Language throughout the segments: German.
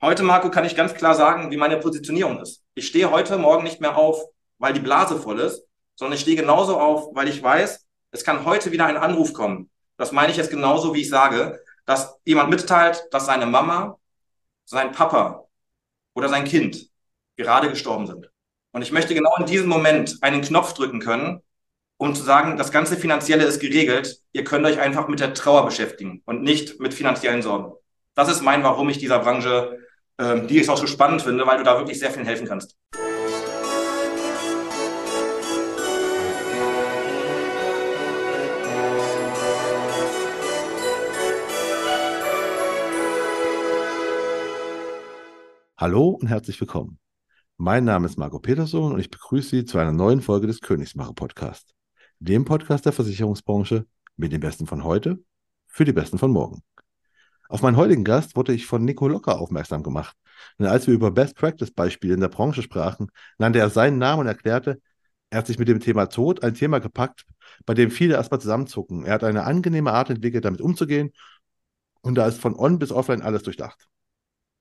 Heute, Marco, kann ich ganz klar sagen, wie meine Positionierung ist. Ich stehe heute Morgen nicht mehr auf, weil die Blase voll ist, sondern ich stehe genauso auf, weil ich weiß, es kann heute wieder ein Anruf kommen. Das meine ich jetzt genauso, wie ich sage, dass jemand mitteilt, dass seine Mama, sein Papa oder sein Kind gerade gestorben sind. Und ich möchte genau in diesem Moment einen Knopf drücken können, um zu sagen, das ganze Finanzielle ist geregelt. Ihr könnt euch einfach mit der Trauer beschäftigen und nicht mit finanziellen Sorgen. Das ist mein, warum ich dieser Branche, die ich auch so spannend finde, weil du da wirklich sehr viel helfen kannst. Hallo und herzlich willkommen. Mein Name ist Marco Peterson und ich begrüße Sie zu einer neuen Folge des Königsmacher Podcast, dem Podcast der Versicherungsbranche mit den Besten von heute für die Besten von morgen. Auf meinen heutigen Gast wurde ich von Nico Locker aufmerksam gemacht. Und als wir über Best Practice Beispiele in der Branche sprachen, nannte er seinen Namen und erklärte, er hat sich mit dem Thema Tod ein Thema gepackt, bei dem viele erstmal zusammenzucken. Er hat eine angenehme Art entwickelt, damit umzugehen und da ist von on bis offline alles durchdacht.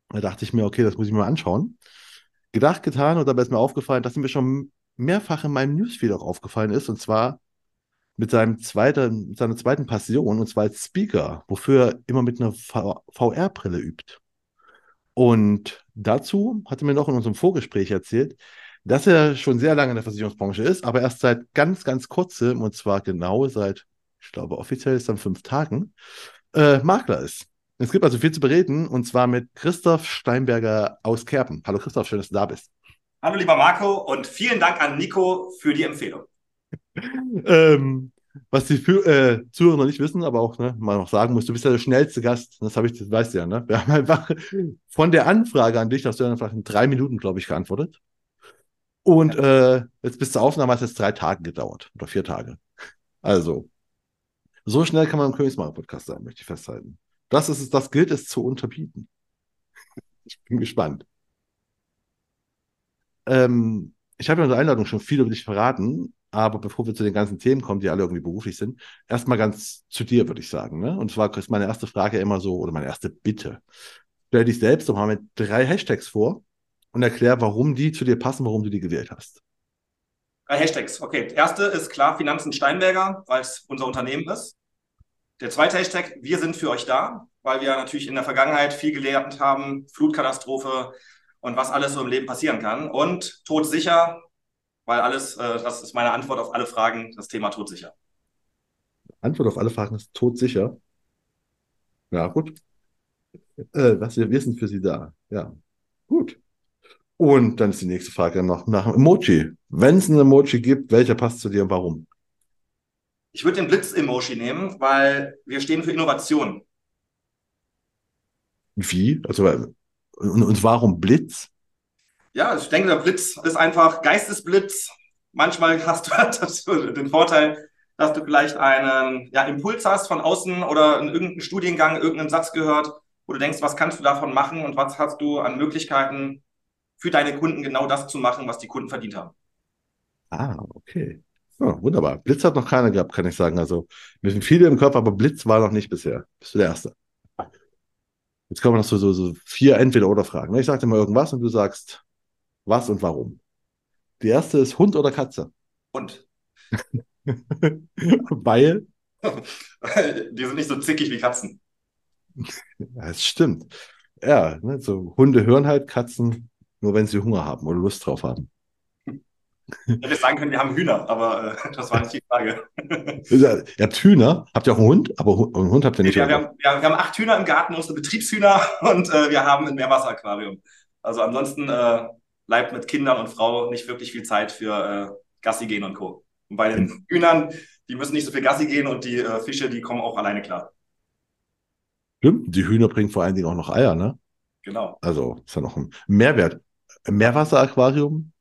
Da dachte ich mir, okay, das muss ich mir mal anschauen. Gedacht, getan und dabei ist mir aufgefallen, dass mir schon mehrfach in meinem Newsfeed auch aufgefallen ist, und zwar mit seinem zweiten, seiner zweiten Passion, und zwar als Speaker, wofür er immer mit einer VR-Brille übt. Und dazu hat er mir noch in unserem Vorgespräch erzählt, dass er schon sehr lange in der Versicherungsbranche ist, aber erst seit ganz, ganz kurzem, und zwar genau seit, ich glaube, offiziell ist dann fünf Tagen, äh, Makler ist. Es gibt also viel zu bereden und zwar mit Christoph Steinberger aus Kerpen. Hallo Christoph, schön, dass du da bist. Hallo lieber Marco und vielen Dank an Nico für die Empfehlung. Ähm, was die äh, Zuhörer noch nicht wissen, aber auch ne, mal noch sagen muss, du bist ja der schnellste Gast. Das habe ich, das weißt du ja, ne? Wir haben einfach von der Anfrage an dich, hast du dann einfach in drei Minuten, glaube ich, geantwortet. Und äh, jetzt bis zur Aufnahme hat es jetzt drei Tage gedauert oder vier Tage. Also, so schnell kann man im Königsmacher-Podcast sein, möchte ich festhalten. Das ist das gilt es zu unterbieten. Ich bin gespannt. Ähm, ich habe ja in der Einladung schon viel über dich verraten, aber bevor wir zu den ganzen Themen kommen, die alle irgendwie beruflich sind, erstmal ganz zu dir, würde ich sagen. Ne? Und zwar ist meine erste Frage immer so, oder meine erste Bitte. Stell dich selbst doch mal mit drei Hashtags vor und erklär, warum die zu dir passen, warum du die gewählt hast. Drei Hashtags, okay. Erste ist klar Finanzen Steinberger, weil es unser Unternehmen ist. Der zweite Hashtag, wir sind für euch da, weil wir natürlich in der Vergangenheit viel gelernt haben, Flutkatastrophe und was alles so im Leben passieren kann. Und todsicher, weil alles, äh, das ist meine Antwort auf alle Fragen, das Thema todsicher. Antwort auf alle Fragen ist todsicher. Ja, gut. Äh, was, wir sind für Sie da. Ja, gut. Und dann ist die nächste Frage noch nach dem Emoji. Wenn es ein Emoji gibt, welcher passt zu dir und warum? Ich würde den Blitz-Emoji nehmen, weil wir stehen für Innovation. Wie? Also, und, und warum Blitz? Ja, ich denke, der Blitz ist einfach Geistesblitz. Manchmal hast du den Vorteil, dass du vielleicht einen ja, Impuls hast von außen oder in irgendeinem Studiengang irgendeinen Satz gehört, wo du denkst, was kannst du davon machen und was hast du an Möglichkeiten für deine Kunden genau das zu machen, was die Kunden verdient haben. Ah, okay. Ja, wunderbar. Blitz hat noch keiner gehabt, kann ich sagen. Also, mir sind viele im Kopf, aber Blitz war noch nicht bisher. Bist du der Erste. Jetzt kommen noch so, so, so vier Entweder-Oder-Fragen. Ich sage dir mal irgendwas und du sagst, was und warum. Die erste ist Hund oder Katze? Hund. Weil? Die sind nicht so zickig wie Katzen. Das stimmt. Ja, ne, so Hunde hören halt Katzen nur, wenn sie Hunger haben oder Lust drauf haben. Ich hätte sagen können, wir haben Hühner, aber äh, das war nicht die Frage. ihr habt Hühner? Habt ihr auch einen Hund? Aber einen Hund habt ihr nicht. wir, wir, haben, wir, haben, acht Hühner im Garten, unsere Betriebshühner und äh, wir haben ein Meerwasseraquarium. Also ansonsten äh, bleibt mit Kindern und Frau nicht wirklich viel Zeit für äh, Gassi gehen und Co. Und bei den mhm. Hühnern, die müssen nicht so viel Gassi gehen und die äh, Fische, die kommen auch alleine klar. Stimmt, die Hühner bringen vor allen Dingen auch noch Eier, ne? Genau. Also ist ja noch ein Mehrwert. Meerwasseraquarium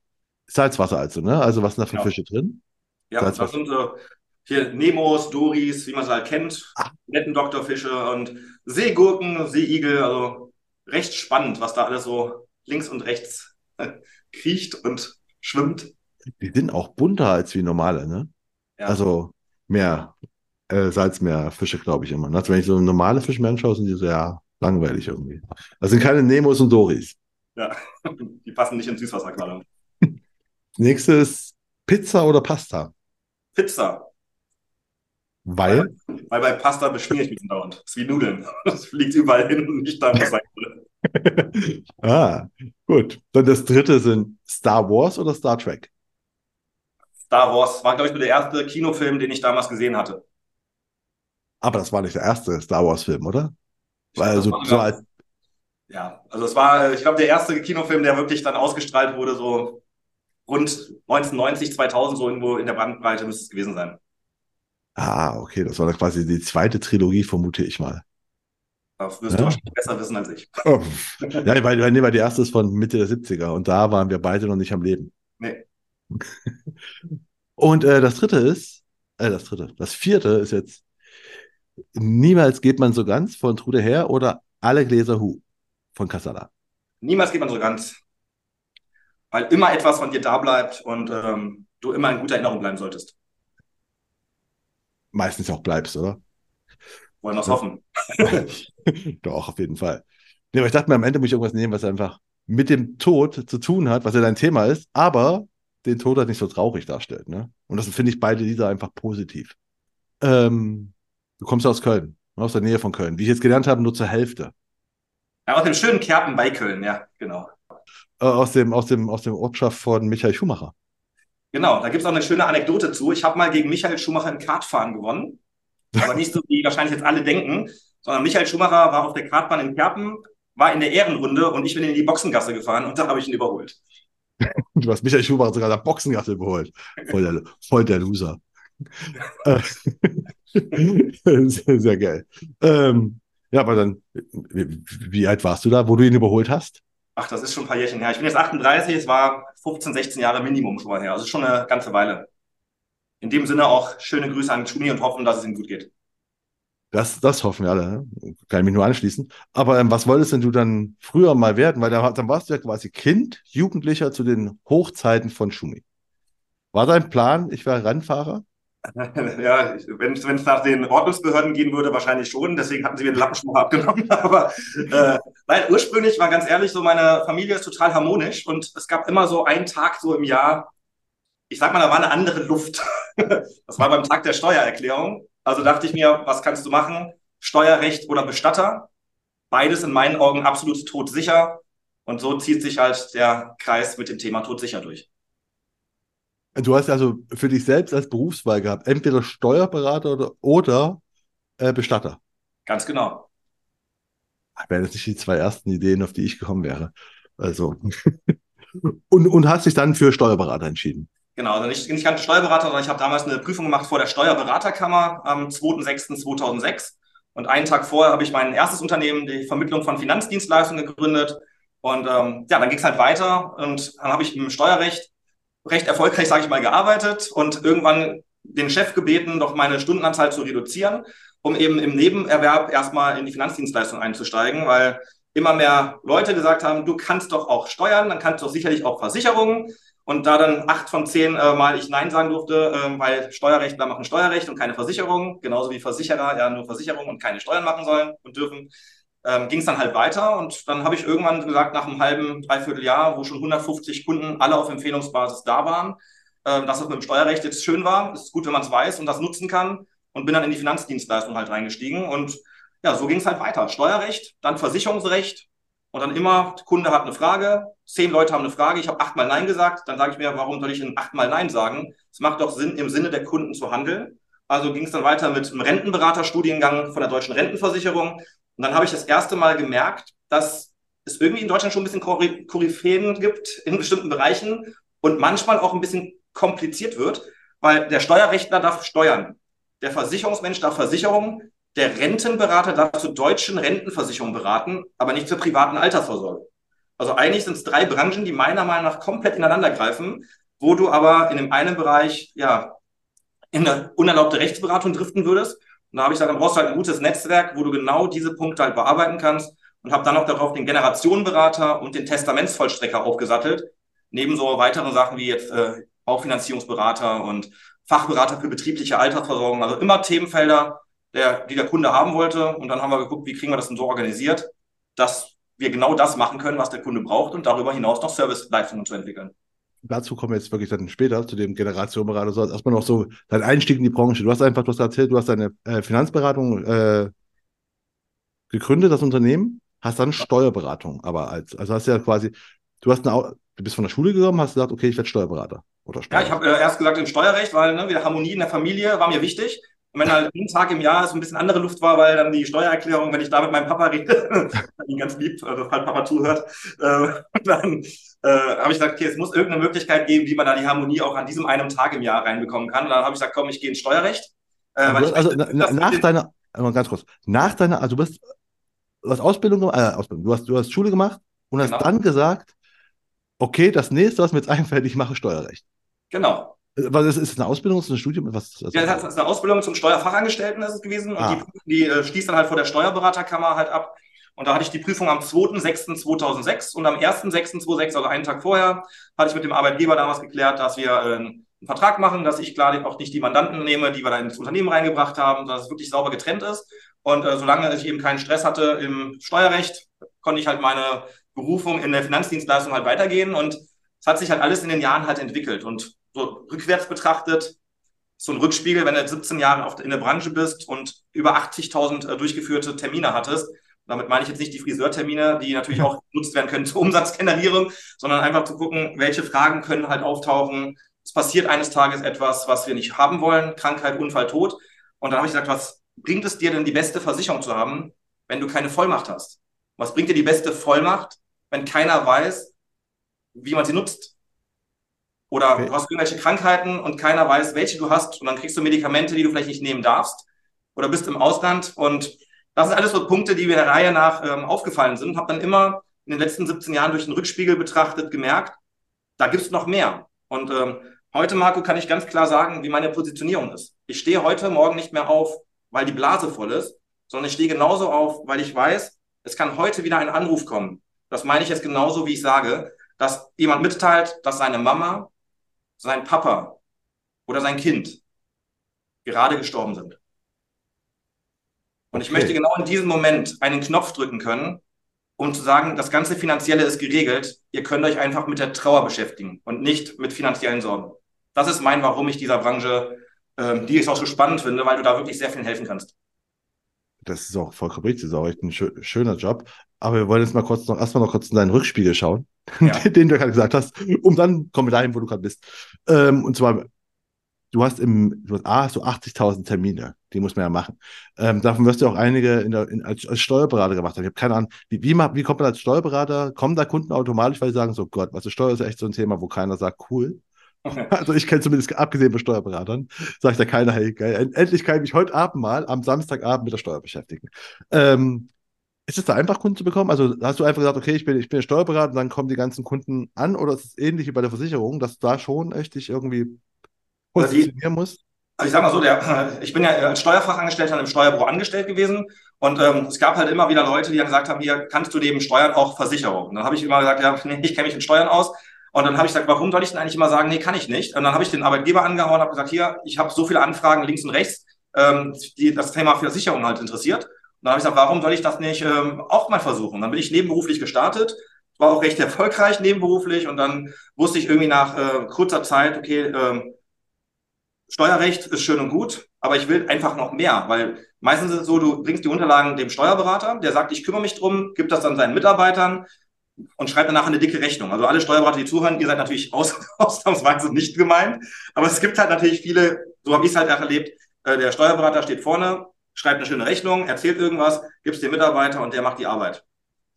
Salzwasser also, ne? Also was sind da für ja. Fische drin? Ja, Salzwasser. das sind äh, hier Nemos, Doris, wie man sie halt kennt, ah. netten Doktorfische und Seegurken, Seeigel, also recht spannend, was da alles so links und rechts kriecht und schwimmt. Die sind auch bunter als wie normale, ne? Ja. Also mehr äh, Salzmeerfische, glaube ich immer. Also wenn ich so normale Fische mir anschaue, sind die so ja Langweilig irgendwie. Das sind keine Nemos und Doris. Ja, die passen nicht ins Süßwasserquadern. Nächstes Pizza oder Pasta? Pizza. Weil? Weil, weil bei Pasta beschmiere ich mich dauernd. Das ist wie Nudeln. Das fliegt überall hin und nicht da, wo es sein würde. ah, gut. Dann das dritte sind Star Wars oder Star Trek? Star Wars war, glaube ich, nur der erste Kinofilm, den ich damals gesehen hatte. Aber das war nicht der erste Star Wars-Film, oder? Ich Weil glaub, so, als, Ja, also es war, ich glaube, der erste Kinofilm, der wirklich dann ausgestrahlt wurde, so rund 1990, 2000, so irgendwo in der Bandbreite müsste es gewesen sein. Ah, okay, das war dann quasi die zweite Trilogie, vermute ich mal. Das wirst Ja. du wahrscheinlich besser wissen als ich. Oh, ja, weil, weil, nee, weil die erste ist von Mitte der 70er und da waren wir beide noch nicht am Leben. Nee. Und äh, das dritte ist, äh, das dritte, das vierte ist jetzt Niemals geht man so ganz von Trude her oder Alle Gläser Hu von Casala. Niemals geht man so ganz, weil immer etwas von dir da bleibt und ähm, du immer in guter Erinnerung bleiben solltest. Meistens auch bleibst, oder? Wollen wir es hoffen. Doch, auf jeden Fall. Nee, aber ich dachte mir, am Ende muss ich irgendwas nehmen, was einfach mit dem Tod zu tun hat, was ja dein Thema ist, aber den Tod halt nicht so traurig darstellt. Ne? Und das finde ich beide Lieder einfach positiv. Ähm, du kommst aus Köln, ne, aus der Nähe von Köln. Wie ich jetzt gelernt habe, nur zur Hälfte. Ja, aus dem schönen Kerpen bei Köln, ja, genau. Äh, aus, dem, aus, dem, aus dem Ortschaft von Michael Schumacher. Genau, da gibt es auch eine schöne Anekdote zu. Ich habe mal gegen Michael Schumacher im Kartfahren gewonnen. Aber nicht so, wie wahrscheinlich jetzt alle denken, sondern Michael Schumacher war auf der Kartbahn in Kerpen, war in der Ehrenrunde und ich bin in die Boxengasse gefahren und da habe ich ihn überholt. Du hast Michael Schumacher sogar der Boxengasse überholt. Voll der, voll der Loser. Äh, sehr, sehr geil. Ähm, ja, aber dann, wie, wie alt warst du da, wo du ihn überholt hast? Ach, das ist schon ein paar Jährchen her. Ich bin jetzt 38, es war 15, 16 Jahre Minimum schon mal her. Also schon eine ganze Weile. In dem Sinne auch schöne Grüße an Schumi und hoffen, dass es ihm gut geht. Das, das hoffen wir alle. ne? Kann ich mich nur anschließen. Aber ähm, was wolltest denn du dann früher mal werden? Weil da, dann warst du ja quasi Kind, Jugendlicher zu den Hochzeiten von Schumi. War dein Plan, ich wäre Rennfahrer? Ja, wenn es nach den Ordnungsbehörden gehen würde, wahrscheinlich schon. Deswegen hatten sie mir den Lappenschmuck abgenommen. Aber äh, nein, ursprünglich war ganz ehrlich so, meine Familie ist total harmonisch und es gab immer so einen Tag so im Jahr, ich sag mal, da war eine andere Luft. Das war beim Tag der Steuererklärung. Also dachte ich mir, was kannst du machen? Steuerrecht oder Bestatter? Beides in meinen Augen absolut todsicher. Und so zieht sich halt der Kreis mit dem Thema todsicher durch. Du hast also für dich selbst als Berufswahl gehabt, entweder Steuerberater oder, oder äh, Bestatter. Ganz genau. Wären jetzt nicht die zwei ersten Ideen, auf die ich gekommen wäre. Also. und, und hast dich dann für Steuerberater entschieden. Genau, also nicht, nicht ganz Steuerberater, sondern ich habe damals eine Prüfung gemacht vor der Steuerberaterkammer am 2.6.2006. Und einen Tag vorher habe ich mein erstes Unternehmen, die Vermittlung von Finanzdienstleistungen, gegründet. Und ähm, ja, dann ging es halt weiter und dann habe ich im Steuerrecht recht erfolgreich, sage ich mal, gearbeitet und irgendwann den Chef gebeten, doch meine Stundenanzahl zu reduzieren, um eben im Nebenerwerb erstmal in die Finanzdienstleistung einzusteigen, weil immer mehr Leute gesagt haben, du kannst doch auch steuern, dann kannst du doch sicherlich auch Versicherungen. Und da dann acht von zehn äh, Mal ich Nein sagen durfte, äh, weil Steuerrechtler machen Steuerrecht und keine Versicherung, genauso wie Versicherer ja nur Versicherung und keine Steuern machen sollen und dürfen, ähm, ging es dann halt weiter. Und dann habe ich irgendwann gesagt, nach einem halben, dreiviertel Jahr, wo schon 150 Kunden alle auf Empfehlungsbasis da waren, äh, dass es mit dem Steuerrecht jetzt schön war. Es ist gut, wenn man es weiß und das nutzen kann. Und bin dann in die Finanzdienstleistung halt reingestiegen. Und ja, so ging es halt weiter. Steuerrecht, dann Versicherungsrecht, und dann immer, der Kunde hat eine Frage, zehn Leute haben eine Frage, ich habe achtmal Nein gesagt, dann sage ich mir, warum soll ich denn achtmal Nein sagen? Es macht doch Sinn, im Sinne der Kunden zu handeln. Also ging es dann weiter mit einem Rentenberaterstudiengang von der Deutschen Rentenversicherung. Und dann habe ich das erste Mal gemerkt, dass es irgendwie in Deutschland schon ein bisschen Kory- Koryphäen gibt in bestimmten Bereichen und manchmal auch ein bisschen kompliziert wird, weil der Steuerrechtler darf steuern, der Versicherungsmensch darf Versicherungen, der Rentenberater darf zur deutschen Rentenversicherung beraten, aber nicht zur privaten Altersvorsorge. Also eigentlich sind es drei Branchen, die meiner Meinung nach komplett ineinander greifen, wo du aber in dem einen Bereich ja in eine unerlaubte Rechtsberatung driften würdest. Und da habe ich gesagt, dann brauchst du halt ein gutes Netzwerk, wo du genau diese Punkte halt bearbeiten kannst und habe dann noch darauf den Generationenberater und den Testamentsvollstrecker aufgesattelt, neben so weiteren Sachen wie jetzt äh, Baufinanzierungsberater und Fachberater für betriebliche Altersversorgung. Also immer Themenfelder, der, die der Kunde haben wollte. Und dann haben wir geguckt, wie kriegen wir das denn so organisiert, dass wir genau das machen können, was der Kunde braucht und darüber hinaus noch Serviceleistungen zu entwickeln. Dazu kommen wir jetzt wirklich dann später zu dem Generationenberater. So, erstmal noch so dein Einstieg in die Branche. Du hast einfach, du hast erzählt, du hast deine äh, Finanzberatung äh, gegründet, das Unternehmen, hast dann Steuerberatung, aber als, also hast du ja quasi, du hast eine, du bist von der Schule gekommen, hast gesagt, okay, ich werde Steuerberater. Oder Steuer. Ja, ich habe äh, erst gesagt im Steuerrecht, weil ne, wieder Harmonie in der Familie war mir wichtig. Und wenn halt ein Tag im Jahr so ein bisschen andere Luft war, weil dann die Steuererklärung, wenn ich da mit meinem Papa rede, ihn ganz lieb, also falls Papa zuhört, äh, dann äh, habe ich gesagt, okay, es muss irgendeine Möglichkeit geben, wie man da die Harmonie auch an diesem einen Tag im Jahr reinbekommen kann. Und dann habe ich gesagt, komm, ich gehe ins Steuerrecht. Äh, also, also möchte, na, nach deiner, ganz kurz, nach deiner, also du bist, du hast Ausbildung, äh, Ausbildung, du hast, du hast Schule gemacht und hast genau. dann gesagt, okay, das nächste, was mir jetzt einfällt, ich mache Steuerrecht. Genau. Was ist, ist eine Ausbildung, ist ein Studium? Was das? Ja, das ist eine Ausbildung zum Steuerfachangestellten ist es gewesen. Ah. Und die, die äh, schließt dann halt vor der Steuerberaterkammer halt ab. Und da hatte ich die Prüfung am 2.6.2006 und am 1.6.2006, also einen Tag vorher, hatte ich mit dem Arbeitgeber damals geklärt, dass wir äh, einen Vertrag machen, dass ich klar auch nicht die Mandanten nehme, die wir da ins Unternehmen reingebracht haben, dass es wirklich sauber getrennt ist. Und äh, solange ich eben keinen Stress hatte im Steuerrecht, konnte ich halt meine Berufung in der Finanzdienstleistung halt weitergehen. Und es hat sich halt alles in den Jahren halt entwickelt. Und so rückwärts betrachtet, so ein Rückspiegel, wenn du 17 Jahre in der Branche bist und über 80.000 äh, durchgeführte Termine hattest. Damit meine ich jetzt nicht die Friseurtermine, die natürlich auch genutzt werden können zur Umsatzgenerierung, sondern einfach zu gucken, welche Fragen können halt auftauchen. Es passiert eines Tages etwas, was wir nicht haben wollen, Krankheit, Unfall, Tod. Und dann habe ich gesagt, was bringt es dir denn, die beste Versicherung zu haben, wenn du keine Vollmacht hast? Was bringt dir die beste Vollmacht, wenn keiner weiß, wie man sie nutzt? Oder okay. du hast irgendwelche Krankheiten und keiner weiß, welche du hast und dann kriegst du Medikamente, die du vielleicht nicht nehmen darfst oder bist im Ausland und das sind alles so Punkte, die mir der Reihe nach ähm, aufgefallen sind. Habe dann immer in den letzten 17 Jahren durch den Rückspiegel betrachtet gemerkt, da gibt's noch mehr. Und ähm, heute, Marco, kann ich ganz klar sagen, wie meine Positionierung ist. Ich stehe heute Morgen nicht mehr auf, weil die Blase voll ist, sondern ich stehe genauso auf, weil ich weiß, es kann heute wieder ein Anruf kommen. Das meine ich jetzt genauso, wie ich sage, dass jemand mitteilt, dass seine Mama sein Papa oder sein Kind gerade gestorben sind. Und ich möchte genau in diesem Moment einen Knopf drücken können, um zu sagen, das ganze Finanzielle ist geregelt. Ihr könnt euch einfach mit der Trauer beschäftigen und nicht mit finanziellen Sorgen. Das ist mein, warum ich dieser Branche, äh, die ich auch so spannend finde, weil du da wirklich sehr viel helfen kannst. Das ist auch vollkommen richtig, das ist auch echt ein schöner Job. Aber wir wollen jetzt mal kurz noch, erstmal noch kurz in deinen Rückspiegel schauen, ja. den du gerade gesagt hast, um dann kommen wir dahin, wo du gerade bist. Ähm, und zwar, du hast im, du hast, A, hast du 80.000 Termine, die muss man ja machen. Ähm, davon wirst du auch einige in der, in, als, als Steuerberater gemacht haben. Ich habe keine Ahnung, wie, wie, wie kommt man als Steuerberater, kommen da Kunden automatisch, weil sie sagen, so Gott, also Steuer ist echt so ein Thema, wo keiner sagt, cool. Also ich kenne zumindest, abgesehen von Steuerberatern, sagt ja keiner, hey, geil, endlich kann ich mich heute Abend mal am Samstagabend mit der Steuer beschäftigen. Ähm, ist es da einfach, Kunden zu bekommen? Also hast du einfach gesagt, okay, ich bin, ich bin Steuerberater und dann kommen die ganzen Kunden an oder ist es ähnlich wie bei der Versicherung, dass du da schon echt dich irgendwie also positionieren musst? Also ich sag mal so, der, ich bin ja als Steuerfachangestellter im Steuerbüro angestellt gewesen und ähm, es gab halt immer wieder Leute, die dann gesagt haben, hier kannst du neben Steuern auch Versicherung. Und dann habe ich immer gesagt, ja, nee, ich kenne mich in Steuern aus. Und dann habe ich gesagt, warum soll ich denn eigentlich immer sagen, nee, kann ich nicht? Und dann habe ich den Arbeitgeber angehauen und habe gesagt, hier, ich habe so viele Anfragen links und rechts, ähm, die das Thema Versicherung halt interessiert dann habe ich gesagt, warum soll ich das nicht ähm, auch mal versuchen? Dann bin ich nebenberuflich gestartet, war auch recht erfolgreich nebenberuflich und dann wusste ich irgendwie nach äh, kurzer Zeit, okay, ähm, Steuerrecht ist schön und gut, aber ich will einfach noch mehr, weil meistens ist es so, du bringst die Unterlagen dem Steuerberater, der sagt, ich kümmere mich drum, gibt das dann seinen Mitarbeitern und schreibt danach eine dicke Rechnung. Also alle Steuerberater, die zuhören, ihr seid natürlich aus, ausnahmsweise nicht gemeint, aber es gibt halt natürlich viele, so habe ich es halt erlebt, äh, der Steuerberater steht vorne, schreibt eine schöne Rechnung, erzählt irgendwas, gibt es dem Mitarbeiter und der macht die Arbeit.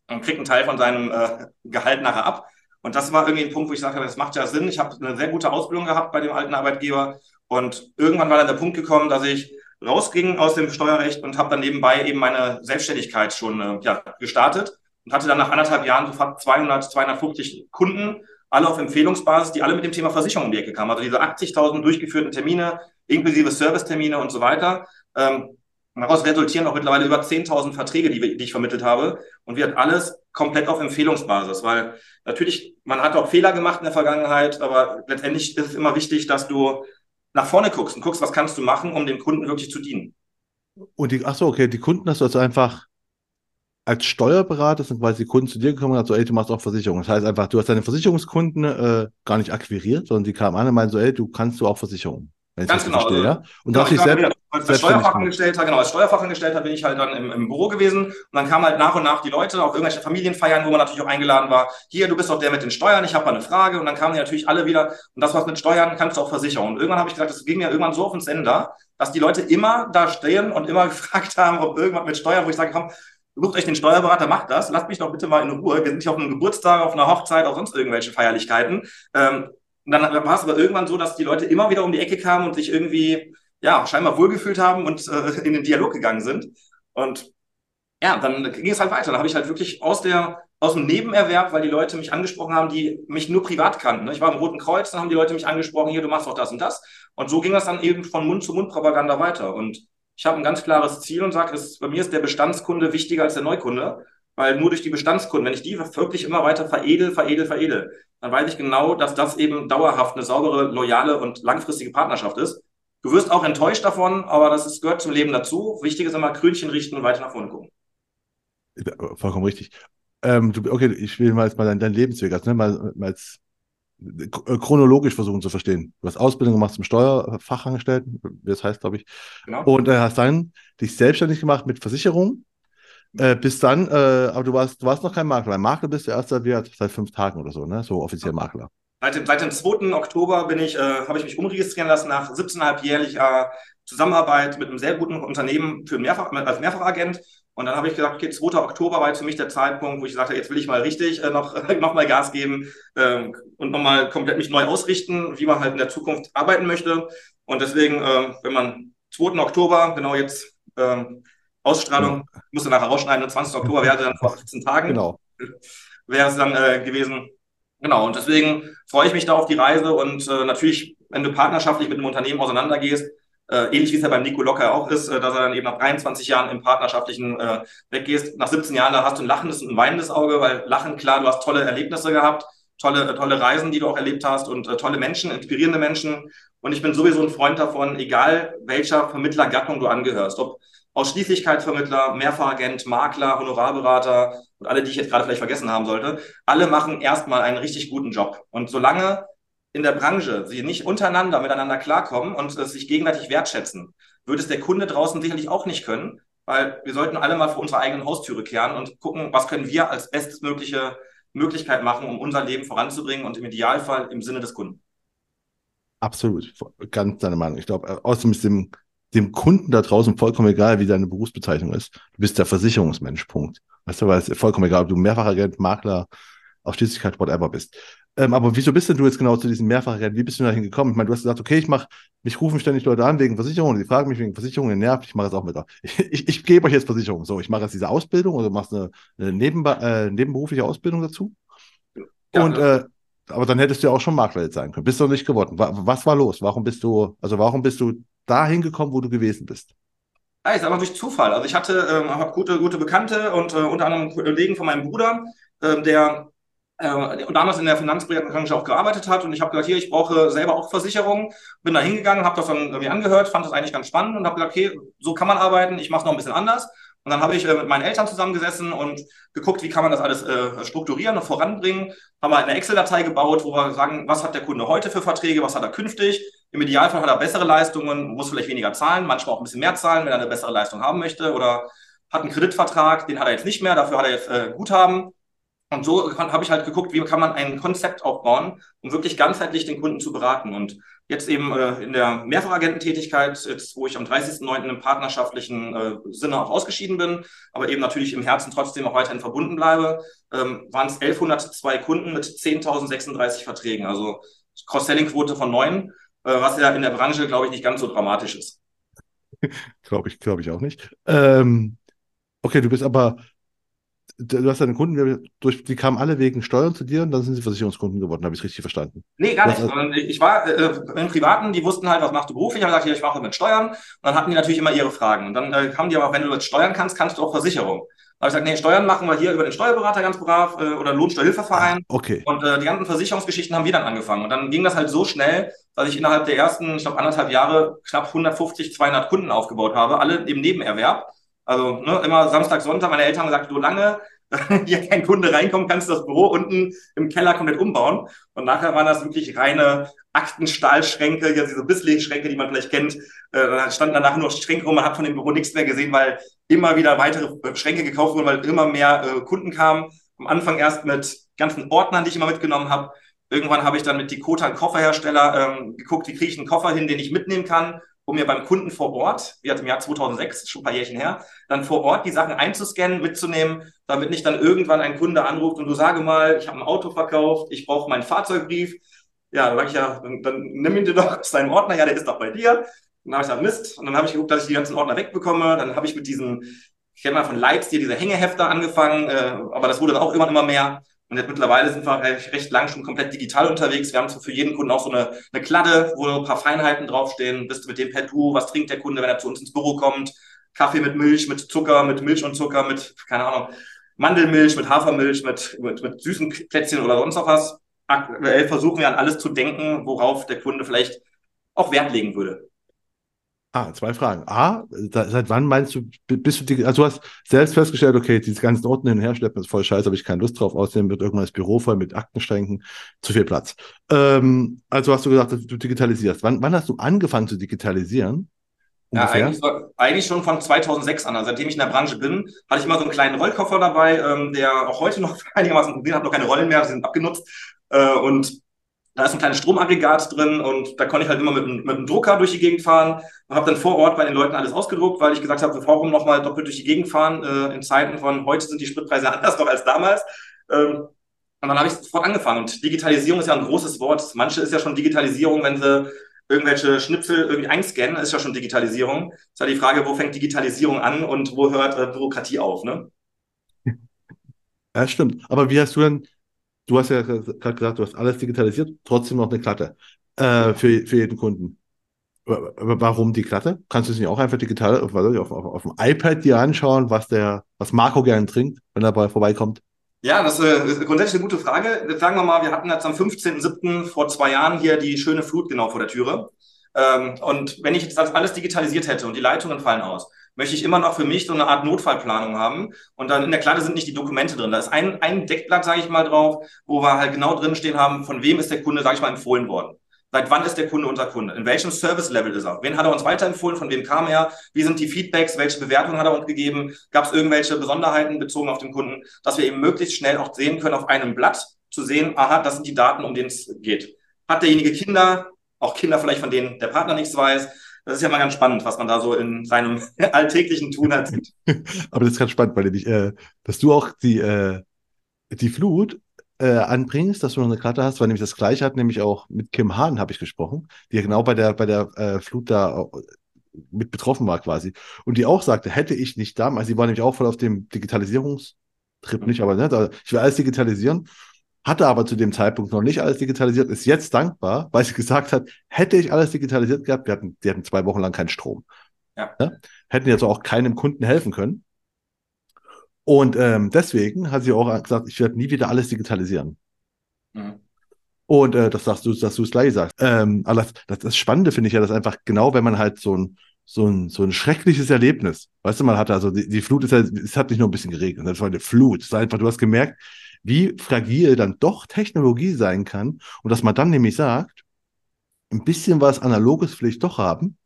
Und kriegt einen Teil von seinem äh, Gehalt nachher ab. Und das war irgendwie ein Punkt, wo ich sagte, das macht ja Sinn. Ich habe eine sehr gute Ausbildung gehabt bei dem alten Arbeitgeber. Und irgendwann war dann der Punkt gekommen, dass ich rausging aus dem Steuerrecht und habe dann nebenbei eben meine Selbstständigkeit schon äh, ja, gestartet und hatte dann nach anderthalb Jahren so fast 200, 250 Kunden, alle auf Empfehlungsbasis, die alle mit dem Thema Versicherung um die Ecke kamen. Also diese 80.000 durchgeführten Termine, inklusive Servicetermine und so weiter. Ähm, Daraus resultieren auch mittlerweile über 10.000 Verträge, die, die ich vermittelt habe. Und wird alles komplett auf Empfehlungsbasis, weil natürlich, man hat auch Fehler gemacht in der Vergangenheit, aber letztendlich ist es immer wichtig, dass du nach vorne guckst und guckst, was kannst du machen, um dem Kunden wirklich zu dienen. Und die, ach so, okay, die Kunden hast du also einfach als Steuerberater sind quasi die Kunden zu dir gekommen und gesagt, so, ey, du machst auch Versicherungen. Das heißt einfach, du hast deine Versicherungskunden äh, gar nicht akquiriert, sondern die kamen an und meinten so, ey, du kannst du auch Versicherungen. Ganz genau. Verstehe, also, ja? Und genau, ich selbst, als, als Steuerfachangestellter, genau, als Steuerfachangestellter bin ich halt dann im, im, Büro gewesen und dann kamen halt nach und nach die Leute auf irgendwelche Familienfeiern, wo man natürlich auch eingeladen war. Hier, du bist doch der mit den Steuern, ich habe mal eine Frage und dann kamen die natürlich alle wieder und das was mit Steuern kannst du auch versichern. Und irgendwann habe ich gesagt, das ging mir irgendwann so auf den Sender, dass die Leute immer da stehen und immer gefragt haben, ob irgendwas mit Steuern, wo ich sage, komm, sucht euch den Steuerberater, macht das, lasst mich doch bitte mal in Ruhe. Wir sind nicht auf einem Geburtstag, auf einer Hochzeit, auf sonst irgendwelche Feierlichkeiten. Ähm, und dann war es aber irgendwann so, dass die Leute immer wieder um die Ecke kamen und sich irgendwie ja, scheinbar wohlgefühlt haben und äh, in den Dialog gegangen sind. Und ja, dann ging es halt weiter. Dann habe ich halt wirklich aus der aus dem Nebenerwerb, weil die Leute mich angesprochen haben, die mich nur privat kannten. Ich war im Roten Kreuz, dann haben die Leute mich angesprochen, hier, du machst doch das und das. Und so ging das dann eben von Mund zu Mund Propaganda weiter. Und ich habe ein ganz klares Ziel und sage, bei mir ist der Bestandskunde wichtiger als der Neukunde, weil nur durch die Bestandskunden, wenn ich die wirklich immer weiter veredel, veredel, veredel, dann weiß ich genau, dass das eben dauerhaft eine saubere, loyale und langfristige Partnerschaft ist. Du wirst auch enttäuscht davon, aber das ist, gehört zum Leben dazu. Wichtig ist immer Krönchen richten und weiter nach vorne gucken. Vollkommen richtig. Ähm, du, okay, ich will mal, mal deinen Lebensweg also, ne, mal, mal als äh, chronologisch versuchen zu verstehen. Du hast Ausbildung gemacht zum Steuerfachangestellten, wie das heißt, glaube ich. Genau. Und äh, hast dann dich selbstständig gemacht mit Versicherungen. Äh, bis dann, äh, aber du warst, du warst noch kein Makler. Makler bist du erst seit, seit fünf Tagen oder so, ne? So offiziell Makler. Seit dem, seit dem 2. Oktober bin ich, äh, habe ich mich umregistrieren lassen nach 17,5-jähriger Zusammenarbeit mit einem sehr guten Unternehmen für Mehrfach, als Mehrfachagent. Und dann habe ich gesagt, okay, 2. Oktober war für mich der Zeitpunkt, wo ich sagte, jetzt will ich mal richtig äh, noch, noch mal Gas geben ähm, und nochmal komplett mich neu ausrichten, wie man halt in der Zukunft arbeiten möchte. Und deswegen, äh, wenn man 2. Oktober, genau jetzt ähm, Ausstrahlung, ja. musste nachher rausschneiden, 20. Oktober wäre dann vor 18 Tagen, genau. wäre es dann äh, gewesen, Genau, und deswegen freue ich mich da auf die Reise und äh, natürlich, wenn du partnerschaftlich mit einem Unternehmen auseinandergehst, äh, ähnlich wie es ja beim Nico Locker auch ist, äh, dass er dann eben nach 23 Jahren im partnerschaftlichen äh, weggehst. Nach 17 Jahren, da hast du ein lachendes und ein weinendes Auge, weil Lachen, klar, du hast tolle Erlebnisse gehabt, tolle, äh, tolle Reisen, die du auch erlebt hast und äh, tolle Menschen, inspirierende Menschen. Und ich bin sowieso ein Freund davon, egal welcher Vermittlergattung du angehörst, ob Ausschließlichkeitsvermittler, Mehrfachagent, Makler, Honorarberater und alle, die ich jetzt gerade vielleicht vergessen haben sollte, alle machen erstmal einen richtig guten Job. Und solange in der Branche sie nicht untereinander miteinander klarkommen und äh, sich gegenseitig wertschätzen, würde es der Kunde draußen sicherlich auch nicht können, weil wir sollten alle mal vor unserer eigenen Haustüre kehren und gucken, was können wir als bestmögliche Möglichkeit machen, um unser Leben voranzubringen und im Idealfall im Sinne des Kunden. Absolut, ganz deine Meinung. Ich glaube, äh, außerdem ist dem dem Kunden da draußen vollkommen egal, wie deine Berufsbezeichnung ist. Du bist der Versicherungsmensch, Punkt. Weißt du, weil es ist vollkommen egal, ob du Mehrfachagent, Makler, Ausschließlichkeit, whatever bist. Ähm, aber wieso bist denn du jetzt genau zu diesem Mehrfachagent? Wie bist du dahin gekommen? Ich meine, du hast gesagt, okay, ich mache, mich rufen ständig Leute an wegen Versicherungen, die fragen mich wegen Versicherungen, nervt, ich mache es auch mit. Ich, ich, ich gebe euch jetzt Versicherungen. So, ich mache jetzt diese Ausbildung oder machst eine, eine Nebenbe äh, nebenberufliche Ausbildung dazu. Ja, und ja. Äh, aber dann hättest du ja auch schon Makler jetzt sein können. Bist du nicht geworden. Was war los? Warum bist du, also warum bist du dahin gekommen, wo du gewesen bist? Ja, sag mal durch Zufall. Also ich hatte ähm, gute, gute Bekannte und äh, unter anderem Kollegen von meinem Bruder, äh, der äh, damals in der Finanzbranche auch gearbeitet hat und ich habe gesagt, hier, ich brauche selber auch Versicherungen, bin da hingegangen, habe das dann irgendwie angehört, fand das eigentlich ganz spannend und habe gesagt, okay, so kann man arbeiten, ich mache noch ein bisschen anders und dann habe ich äh, mit meinen Eltern zusammengesessen und geguckt, wie kann man das alles äh, strukturieren und voranbringen. Haben wir eine Excel-Datei gebaut, wo wir sagen, was hat der Kunde heute für Verträge, was hat er künftig. Im Idealfall hat er bessere Leistungen, muss vielleicht weniger zahlen, manchmal auch ein bisschen mehr zahlen, wenn er eine bessere Leistung haben möchte. Oder hat einen Kreditvertrag, den hat er jetzt nicht mehr, dafür hat er jetzt äh, Guthaben. Und so habe ich halt geguckt, wie kann man ein Konzept aufbauen, um wirklich ganzheitlich den Kunden zu beraten. Und jetzt eben äh, in der Mehrfachagententätigkeit, jetzt, wo ich am 30.09. im partnerschaftlichen äh, Sinne auch ausgeschieden bin, aber eben natürlich im Herzen trotzdem auch weiterhin verbunden bleibe, ähm, waren es 1102 Kunden mit 10.036 Verträgen. Also Cross-Selling-Quote von neun, was ja in der Branche, glaube ich, nicht ganz so dramatisch ist. glaube ich, glaube ich auch nicht. Ähm, okay, du bist aber du hast deine Kunden, durch, die kamen alle wegen Steuern zu dir und dann sind sie Versicherungskunden geworden, habe ich richtig verstanden? Nee, gar nicht. Also, ich war äh, im Privaten, die wussten halt, was machst du beruflich? Ich habe gesagt, ich mache mit Steuern. Und dann hatten die natürlich immer ihre Fragen. Und dann äh, kamen die aber, wenn du jetzt Steuern kannst, kannst du auch Versicherung. Habe ich gesagt, nee, Steuern machen wir hier über den Steuerberater ganz brav äh, oder Lohnsteuerhilfeverein. Ah, okay. Und äh, die ganzen Versicherungsgeschichten haben wir dann angefangen. Und dann ging das halt so schnell, dass ich innerhalb der ersten, ich glaube, anderthalb Jahre knapp 150, 200 Kunden aufgebaut habe, alle im Nebenerwerb. Also ne, immer Samstag, Sonntag. Meine Eltern haben gesagt, solange hier kein Kunde reinkommt, kannst du das Büro unten im Keller komplett umbauen. Und nachher waren das wirklich reine Aktenstahlschränke, ja, diese Bisley-Schränke, die man vielleicht kennt. Äh, da standen danach nur Schränke rum, man hat von dem Büro nichts mehr gesehen, weil immer wieder weitere äh, Schränke gekauft wurden, weil immer mehr äh, Kunden kamen. Am Anfang erst mit ganzen Ordnern, die ich immer mitgenommen habe. Irgendwann habe ich dann mit Dakota, einen Kofferhersteller, ähm, geguckt, wie kriege ich einen Koffer hin, den ich mitnehmen kann, um mir beim Kunden vor Ort, wie hat im Jahr 2006, schon ein paar Jährchen her, dann vor Ort die Sachen einzuscannen, mitzunehmen, damit nicht dann irgendwann ein Kunde anruft und du sage mal, ich habe ein Auto verkauft, ich brauche meinen Fahrzeugbrief. Ja, dann sage ich ja, dann, dann nimm ihn dir doch aus deinem Ordner, ja, der ist doch bei dir. Dann habe ich gesagt, Mist. Und dann habe ich geguckt, dass ich die ganzen Ordner wegbekomme. Dann habe ich mit diesen, ich kenne mal von Lightstir, diese Hängehefter angefangen, äh, aber das wurde dann auch immer, immer mehr. Und jetzt mittlerweile sind wir recht lang schon komplett digital unterwegs. Wir haben für jeden Kunden auch so eine, eine Kladde, wo ein paar Feinheiten draufstehen. Bist du mit dem per Du? Was trinkt der Kunde, wenn er zu uns ins Büro kommt? Kaffee mit Milch, mit Zucker, mit Milch und Zucker, mit, keine Ahnung, Mandelmilch, mit Hafermilch, mit, mit, mit süßen Plätzchen oder sonst noch was. Aktuell versuchen wir an alles zu denken, worauf der Kunde vielleicht auch Wert legen würde. Ah, zwei Fragen. A, da, seit wann meinst du, bist du, also du hast selbst festgestellt, okay, diese ganzen Orten hin und her schleppen ist voll scheiße, habe ich keine Lust drauf, außerdem wird irgendwann das Büro voll mit Aktenschränken, zu viel Platz. Ähm, also hast du gesagt, du digitalisierst. Wann, wann hast du angefangen zu digitalisieren? Ja, eigentlich, eigentlich, schon von 2006 an. Also seitdem ich in der Branche bin, hatte ich immer so einen kleinen Rollkoffer dabei, ähm, der auch heute noch einigermaßen funktioniert, hat noch keine Rollen mehr, die sind abgenutzt. Äh, und da ist ein kleines Stromaggregat drin und da konnte ich halt immer mit, mit einem Drucker durch die Gegend fahren und habe dann vor Ort bei den Leuten alles ausgedruckt, weil ich gesagt habe, warum nochmal doppelt durch die Gegend fahren äh, in Zeiten von heute sind die Spritpreise anders noch als damals. Ähm, und dann habe ich sofort angefangen. Und Digitalisierung ist ja ein großes Wort. Manche ist ja schon Digitalisierung, wenn sie irgendwelche Schnipsel irgendwie einscannen, ist ja schon Digitalisierung. Ist ja die Frage, wo fängt Digitalisierung an und wo hört äh, Bürokratie auf, ne? Ja, stimmt. Aber wie hast du denn du hast ja gerade gesagt, du hast alles digitalisiert, trotzdem noch eine Klatte äh, für, für jeden Kunden. Warum die Klatte? Kannst du es nicht auch einfach digital auf, auf, auf, auf dem iPad dir anschauen, was der, was Marco gerne trinkt, wenn er bei vorbeikommt? Ja, das äh, ist grundsätzlich eine gute Frage. Sagen wir mal, wir hatten jetzt am 15.07. vor zwei Jahren hier die schöne Flut genau vor der Türe. Ähm, und wenn ich das alles digitalisiert hätte und die Leitungen fallen aus, möchte ich immer noch für mich so eine Art Notfallplanung haben. Und dann in der Kladde sind nicht die Dokumente drin. Da ist ein, ein Deckblatt, sage ich mal, drauf, wo wir halt genau drin stehen haben, von wem ist der Kunde, sage ich mal, empfohlen worden. Seit wann ist der Kunde unser Kunde? In welchem Service-Level ist er? Wen hat er uns weiterempfohlen? Von wem kam er? Wie sind die Feedbacks? Welche Bewertungen hat er uns gegeben? Gab es irgendwelche Besonderheiten bezogen auf den Kunden? Dass wir eben möglichst schnell auch sehen können auf einem Blatt, zu sehen, aha, das sind die Daten, um denen es geht. Hat derjenige Kinder? Auch Kinder vielleicht, von denen der Partner nichts weiß? Das ist ja mal ganz spannend, was man da so in seinem alltäglichen Tun hat. Aber das ist ganz spannend, weil ich, äh, dass du auch die, äh, die Flut äh, anbringst, dass du noch eine Karte hast, weil nämlich das gleiche hat nämlich auch mit Kim Hahn habe ich gesprochen, die ja genau bei der bei der äh, Flut da mit betroffen war quasi und die auch sagte, hätte ich nicht damals, sie war nämlich auch voll auf dem Digitalisierungstrip nicht, aber ne, ich will alles digitalisieren hatte aber zu dem Zeitpunkt noch nicht alles digitalisiert, ist jetzt dankbar, weil sie gesagt hat, hätte ich alles digitalisiert gehabt, wir hatten, die hatten zwei Wochen lang keinen Strom. Ja. ja? Hätten jetzt auch keinem Kunden helfen können. Und ähm, deswegen hat sie auch gesagt, ich werde nie wieder alles digitalisieren. Mhm. Und äh, das sagst du, dass du es gleich sagst. Ähm, aber das, das, das Spannende finde ich ja, dass einfach genau, wenn man halt so ein, so ein, so ein schreckliches Erlebnis, weißt du, man hatte also die, die Flut ist ja, es hat nicht nur ein bisschen geregnet, das war eine Flut. Es war einfach, du hast gemerkt, wie fragil dann doch Technologie sein kann und dass man dann nämlich sagt, ein bisschen was Analoges vielleicht doch haben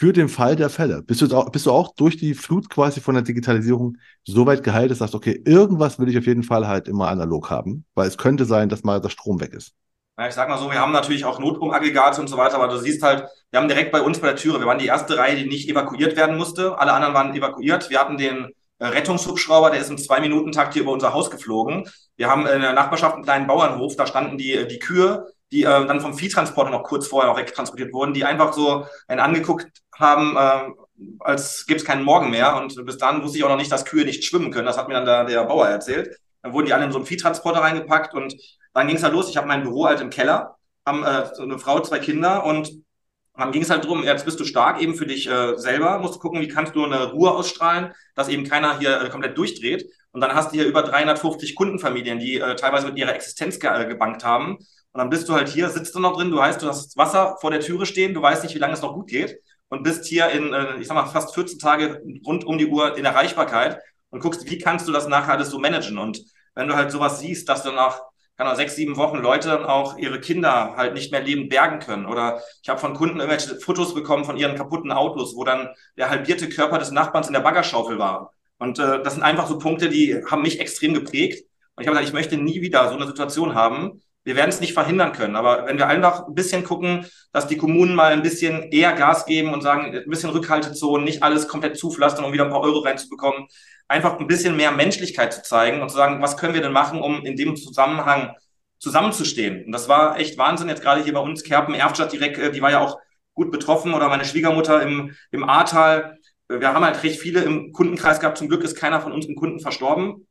für den Fall der Fälle. Bist du, auch, bist du auch durch die Flut quasi von der Digitalisierung so weit geheilt, dass du sagst, okay, irgendwas will ich auf jeden Fall halt immer analog haben, weil es könnte sein, dass mal der Strom weg ist. Ja, ich sag mal so, wir haben natürlich auch Notstromaggregate und so weiter, aber du siehst halt, wir haben direkt bei uns bei der Türe, wir waren die erste Reihe, die nicht evakuiert werden musste. Alle anderen waren evakuiert. Wir hatten den äh, Rettungshubschrauber, der ist im Zwei-Minuten-Takt hier über unser Haus geflogen. Wir haben in der Nachbarschaft einen kleinen Bauernhof, da standen die, die Kühe, die äh, dann vom Viehtransporter noch kurz vorher auch wegtransportiert wurden, die einfach so einen angeguckt haben, äh, als gäbe es keinen Morgen mehr. Und bis dann wusste ich auch noch nicht, dass Kühe nicht schwimmen können. Das hat mir dann der, der Bauer erzählt. Dann wurden die alle in so einen Viehtransporter reingepackt und dann ging es halt los. Ich habe mein Büro halt im Keller, haben äh, so eine Frau, zwei Kinder und dann ging es halt drum, jetzt bist du stark eben für dich äh, selber, musst du gucken, wie kannst du eine Ruhe ausstrahlen, dass eben keiner hier äh, komplett durchdreht. Und dann hast du hier über 350 Kundenfamilien, die äh, teilweise mit ihrer Existenz ge äh, gebankt haben. Und dann bist du halt hier, sitzt du noch drin, du weißt, du hast Wasser vor der Türe stehen, du weißt nicht, wie lange es noch gut geht und bist hier in, äh, ich sag mal, fast 14 Tage rund um die Uhr in Erreichbarkeit und guckst, wie kannst du das nachher alles so managen. Und wenn du halt sowas siehst, dass du nach kann sechs, sieben Wochen Leute auch ihre Kinder halt nicht mehr lebend bergen können. Oder ich habe von Kunden irgendwelche Fotos bekommen von ihren kaputten Autos, wo dann der halbierte Körper des Nachbarns in der Baggerschaufel war. Und äh, das sind einfach so Punkte, die haben mich extrem geprägt. Und ich habe gesagt, ich möchte nie wieder so eine Situation haben. Wir werden es nicht verhindern können, aber wenn wir einfach ein bisschen gucken, dass die Kommunen mal ein bisschen eher Gas geben und sagen, ein bisschen Rückhaltezonen, nicht alles komplett zupflastern, um wieder ein paar Euro reinzubekommen, einfach ein bisschen mehr Menschlichkeit zu zeigen und zu sagen, was können wir denn machen, um in dem Zusammenhang zusammenzustehen. Und das war echt Wahnsinn. Jetzt gerade hier bei uns, Kerpen, Erftstadt direkt, äh, die war ja auch gut betroffen oder meine Schwiegermutter im, im Ahrtal. Wir haben halt recht viele im Kundenkreis gehabt. Zum Glück ist keiner von unseren Kunden verstorben.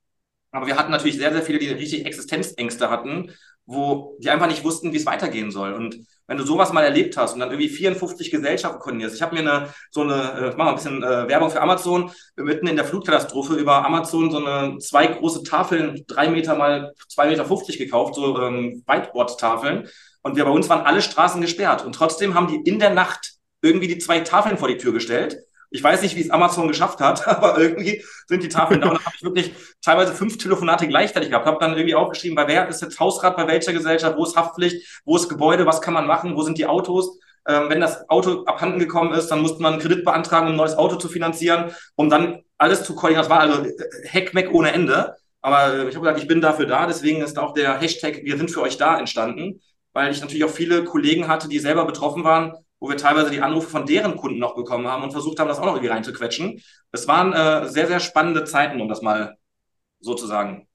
Aber wir hatten natürlich sehr, sehr viele, die richtig Existenzängste hatten wo die einfach nicht wussten, wie es weitergehen soll. Und wenn du sowas mal erlebt hast und dann irgendwie 54 Gesellschaften kondierst. Ich habe mir eine so eine, äh, ich mache mal ein bisschen äh, Werbung für Amazon, mitten in der Flutkatastrophe über Amazon so eine zwei große Tafeln, drei Meter mal zwei Meter fünfzig gekauft, so ähm, Whiteboard-Tafeln. Und wir bei uns waren alle Straßen gesperrt. Und trotzdem haben die in der Nacht irgendwie die zwei Tafeln vor die Tür gestellt ich weiß nicht, wie es Amazon geschafft hat, aber irgendwie sind die Tafeln da und dann habe ich wirklich teilweise fünf Telefonate gleichzeitig gehabt. Habe dann irgendwie aufgeschrieben, bei wer ist jetzt Hausrat, bei welcher Gesellschaft, wo ist Haftpflicht, wo ist Gebäude, was kann man machen, wo sind die Autos. Ähm, wenn das Auto abhanden gekommen ist, dann musste man einen Kredit beantragen, um ein neues Auto zu finanzieren, um dann alles zu koordinieren. Das war also äh, Heckmeck ohne Ende. Aber äh, ich habe gesagt, ich bin dafür da, deswegen ist auch der Hashtag Wir sind für euch da entstanden, weil ich natürlich auch viele Kollegen hatte, die selber betroffen waren wo wir teilweise die Anrufe von deren Kunden noch bekommen haben und versucht haben, das auch noch irgendwie reinzuquetschen. Es waren äh, sehr, sehr spannende Zeiten, um das mal so zu sagen.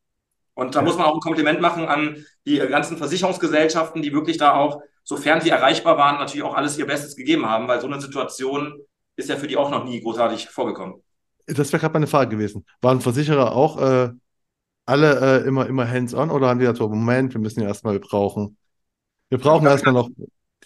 Und da muss man auch ein Kompliment machen an die ganzen Versicherungsgesellschaften, die wirklich da auch, sofern sie erreichbar waren, natürlich auch alles ihr Bestes gegeben haben, weil so eine Situation ist ja für die auch noch nie großartig vorgekommen. Das wäre gerade meine Frage gewesen. Waren Versicherer auch äh, alle äh, immer, immer hands-on oder haben die gesagt, so, Moment, wir müssen ja erstmal, wir brauchen, wir brauchen erstmal noch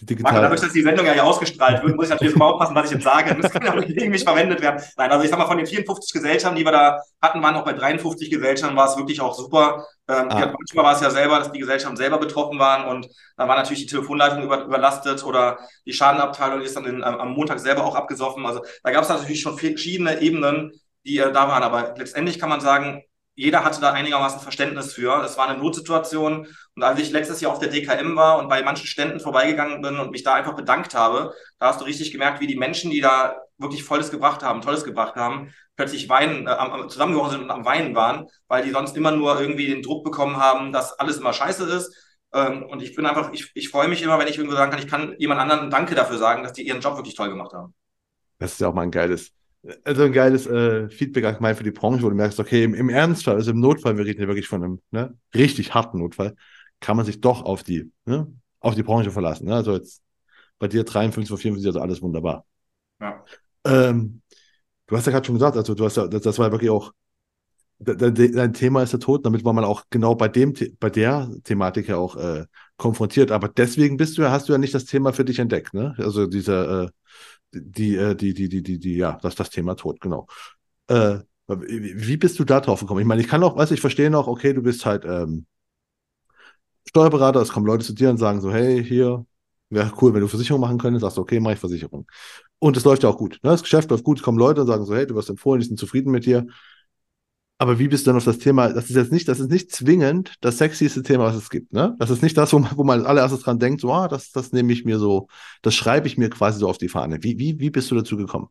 digital. dadurch, dass die Sendung ja hier ausgestrahlt wird, muss ich natürlich immer aufpassen, was ich jetzt sage. Das kann ja nicht gegen mich verwendet werden. Nein, also ich sag mal, von den 54 Gesellschaften, die wir da hatten, waren auch bei 53 Gesellschaften, war es wirklich auch super. Ähm, ah. manchmal war es ja selber, dass die Gesellschaften selber betroffen waren und dann war natürlich die Telefonleitung über, überlastet oder die Schadenabteilung ist dann in, am Montag selber auch abgesoffen. Also da gab es natürlich schon verschiedene Ebenen, die äh, da waren. Aber letztendlich kann man sagen, jeder hatte da einigermaßen Verständnis für. Es war eine Notsituation. Und als ich letztes Jahr auf der DKM war und bei manchen Ständen vorbeigegangen bin und mich da einfach bedankt habe, da hast du richtig gemerkt, wie die Menschen, die da wirklich Volles gebracht haben, Tolles gebracht haben, plötzlich weinen, äh, zusammengebrochen sind und am Weinen waren, weil die sonst immer nur irgendwie den Druck bekommen haben, dass alles immer scheiße ist. Ähm, und ich bin einfach, ich, ich freue mich immer, wenn ich irgendwo sagen kann, ich kann jemand anderen Danke dafür sagen, dass die ihren Job wirklich toll gemacht haben. Das ist ja auch mal ein geiles, also ein geiles äh, Feedback allgemein für die Branche, wo du merkst, okay, im, im, Ernstfall, also im Notfall, wir reden ja wirklich von einem ne, richtig harten Notfall, kann man sich doch auf die, ne, auf die Branche verlassen. Ne? Also jetzt bei dir 53 von 54, also alles wunderbar. Ja. Ähm, du hast ja gerade schon gesagt, also du hast ja, das, das war ja wirklich auch, dein Thema ist der Tod, damit war man auch genau bei dem, bei der Thematik ja auch äh, konfrontiert. Aber deswegen bist du ja, hast du ja nicht das Thema für dich entdeckt, ne? Also dieser äh, die, äh, die, die, die, die, die, ja, das das Thema Tod, genau. Äh, wie bist du da drauf gekommen? Ich meine, ich kann auch, weiß ich verstehe noch, okay, du bist halt ähm, Steuerberater, es kommen Leute zu dir und sagen so, hey, hier, wäre cool, wenn du Versicherung machen könntest, sagst du, okay, mache ich Versicherung. Und es läuft ja auch gut. Ne? Das Geschäft läuft gut, es kommen Leute und sagen so, hey, du wirst empfohlen, die sind zufrieden mit dir. Aber wie bist du dann auf das Thema? Das ist jetzt nicht, das ist nicht zwingend das sexyste Thema, was es gibt. Ne? Das ist nicht das, wo man, wo man als allererstes dran denkt, so, ah, das, das nehme ich mir so, das schreibe ich mir quasi so auf die Fahne. Wie, wie, wie bist du dazu gekommen?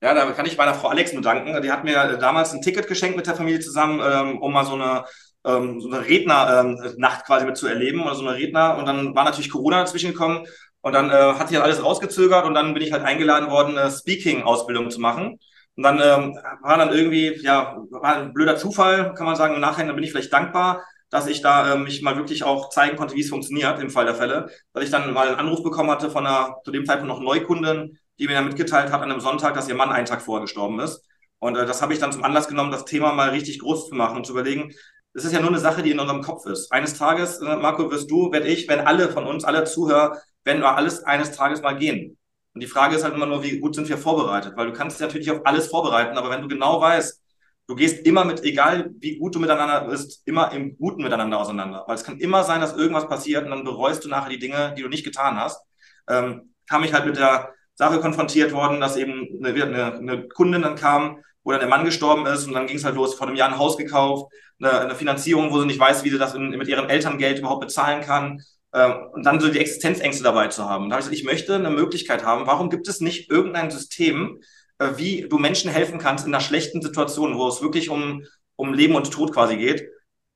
Ja, da kann ich meiner Frau Alex nur danken. Die hat mir damals ein Ticket geschenkt mit der Familie zusammen, ähm, um mal so eine, ähm, so eine Rednernacht ähm, quasi mit zu erleben oder so eine Redner. Und dann war natürlich Corona dazwischen gekommen. Und dann äh, hat sich alles rausgezögert und dann bin ich halt eingeladen worden, eine Speaking-Ausbildung zu machen. Und dann ähm, war dann irgendwie, ja, war ein blöder Zufall, kann man sagen. Im Nachhinein bin ich vielleicht dankbar, dass ich da ähm, mich mal wirklich auch zeigen konnte, wie es funktioniert im Fall der Fälle. Dass ich dann mal einen Anruf bekommen hatte von einer zu dem Zeitpunkt noch Neukundin, die mir dann mitgeteilt hat an einem Sonntag, dass ihr Mann einen Tag vorher gestorben ist. Und äh, das habe ich dann zum Anlass genommen, das Thema mal richtig groß zu machen und zu überlegen, es ist ja nur eine Sache, die in unserem Kopf ist. Eines Tages, äh, Marco, wirst du, werde ich, wenn alle von uns, alle Zuhörer, werden wir alles eines Tages mal gehen. Und die Frage ist halt immer nur, wie gut sind wir vorbereitet? Weil du kannst dich natürlich auf alles vorbereiten, aber wenn du genau weißt, du gehst immer mit, egal wie gut du miteinander bist, immer im Guten miteinander auseinander. Weil es kann immer sein, dass irgendwas passiert und dann bereust du nachher die Dinge, die du nicht getan hast. Ähm, kam ich halt mit der Sache konfrontiert worden, dass eben eine, eine, eine Kundin dann kam, wo dann der Mann gestorben ist und dann ging es halt los, vor einem Jahr ein Haus gekauft, eine, eine Finanzierung, wo sie nicht weiß, wie sie das in, mit ihrem Elterngeld überhaupt bezahlen kann. Ähm, und dann so die Existenzängste dabei zu haben. Da habe ich gesagt, ich möchte eine Möglichkeit haben. Warum gibt es nicht irgendein System, äh, wie du Menschen helfen kannst in einer schlechten Situation, wo es wirklich um, um Leben und Tod quasi geht,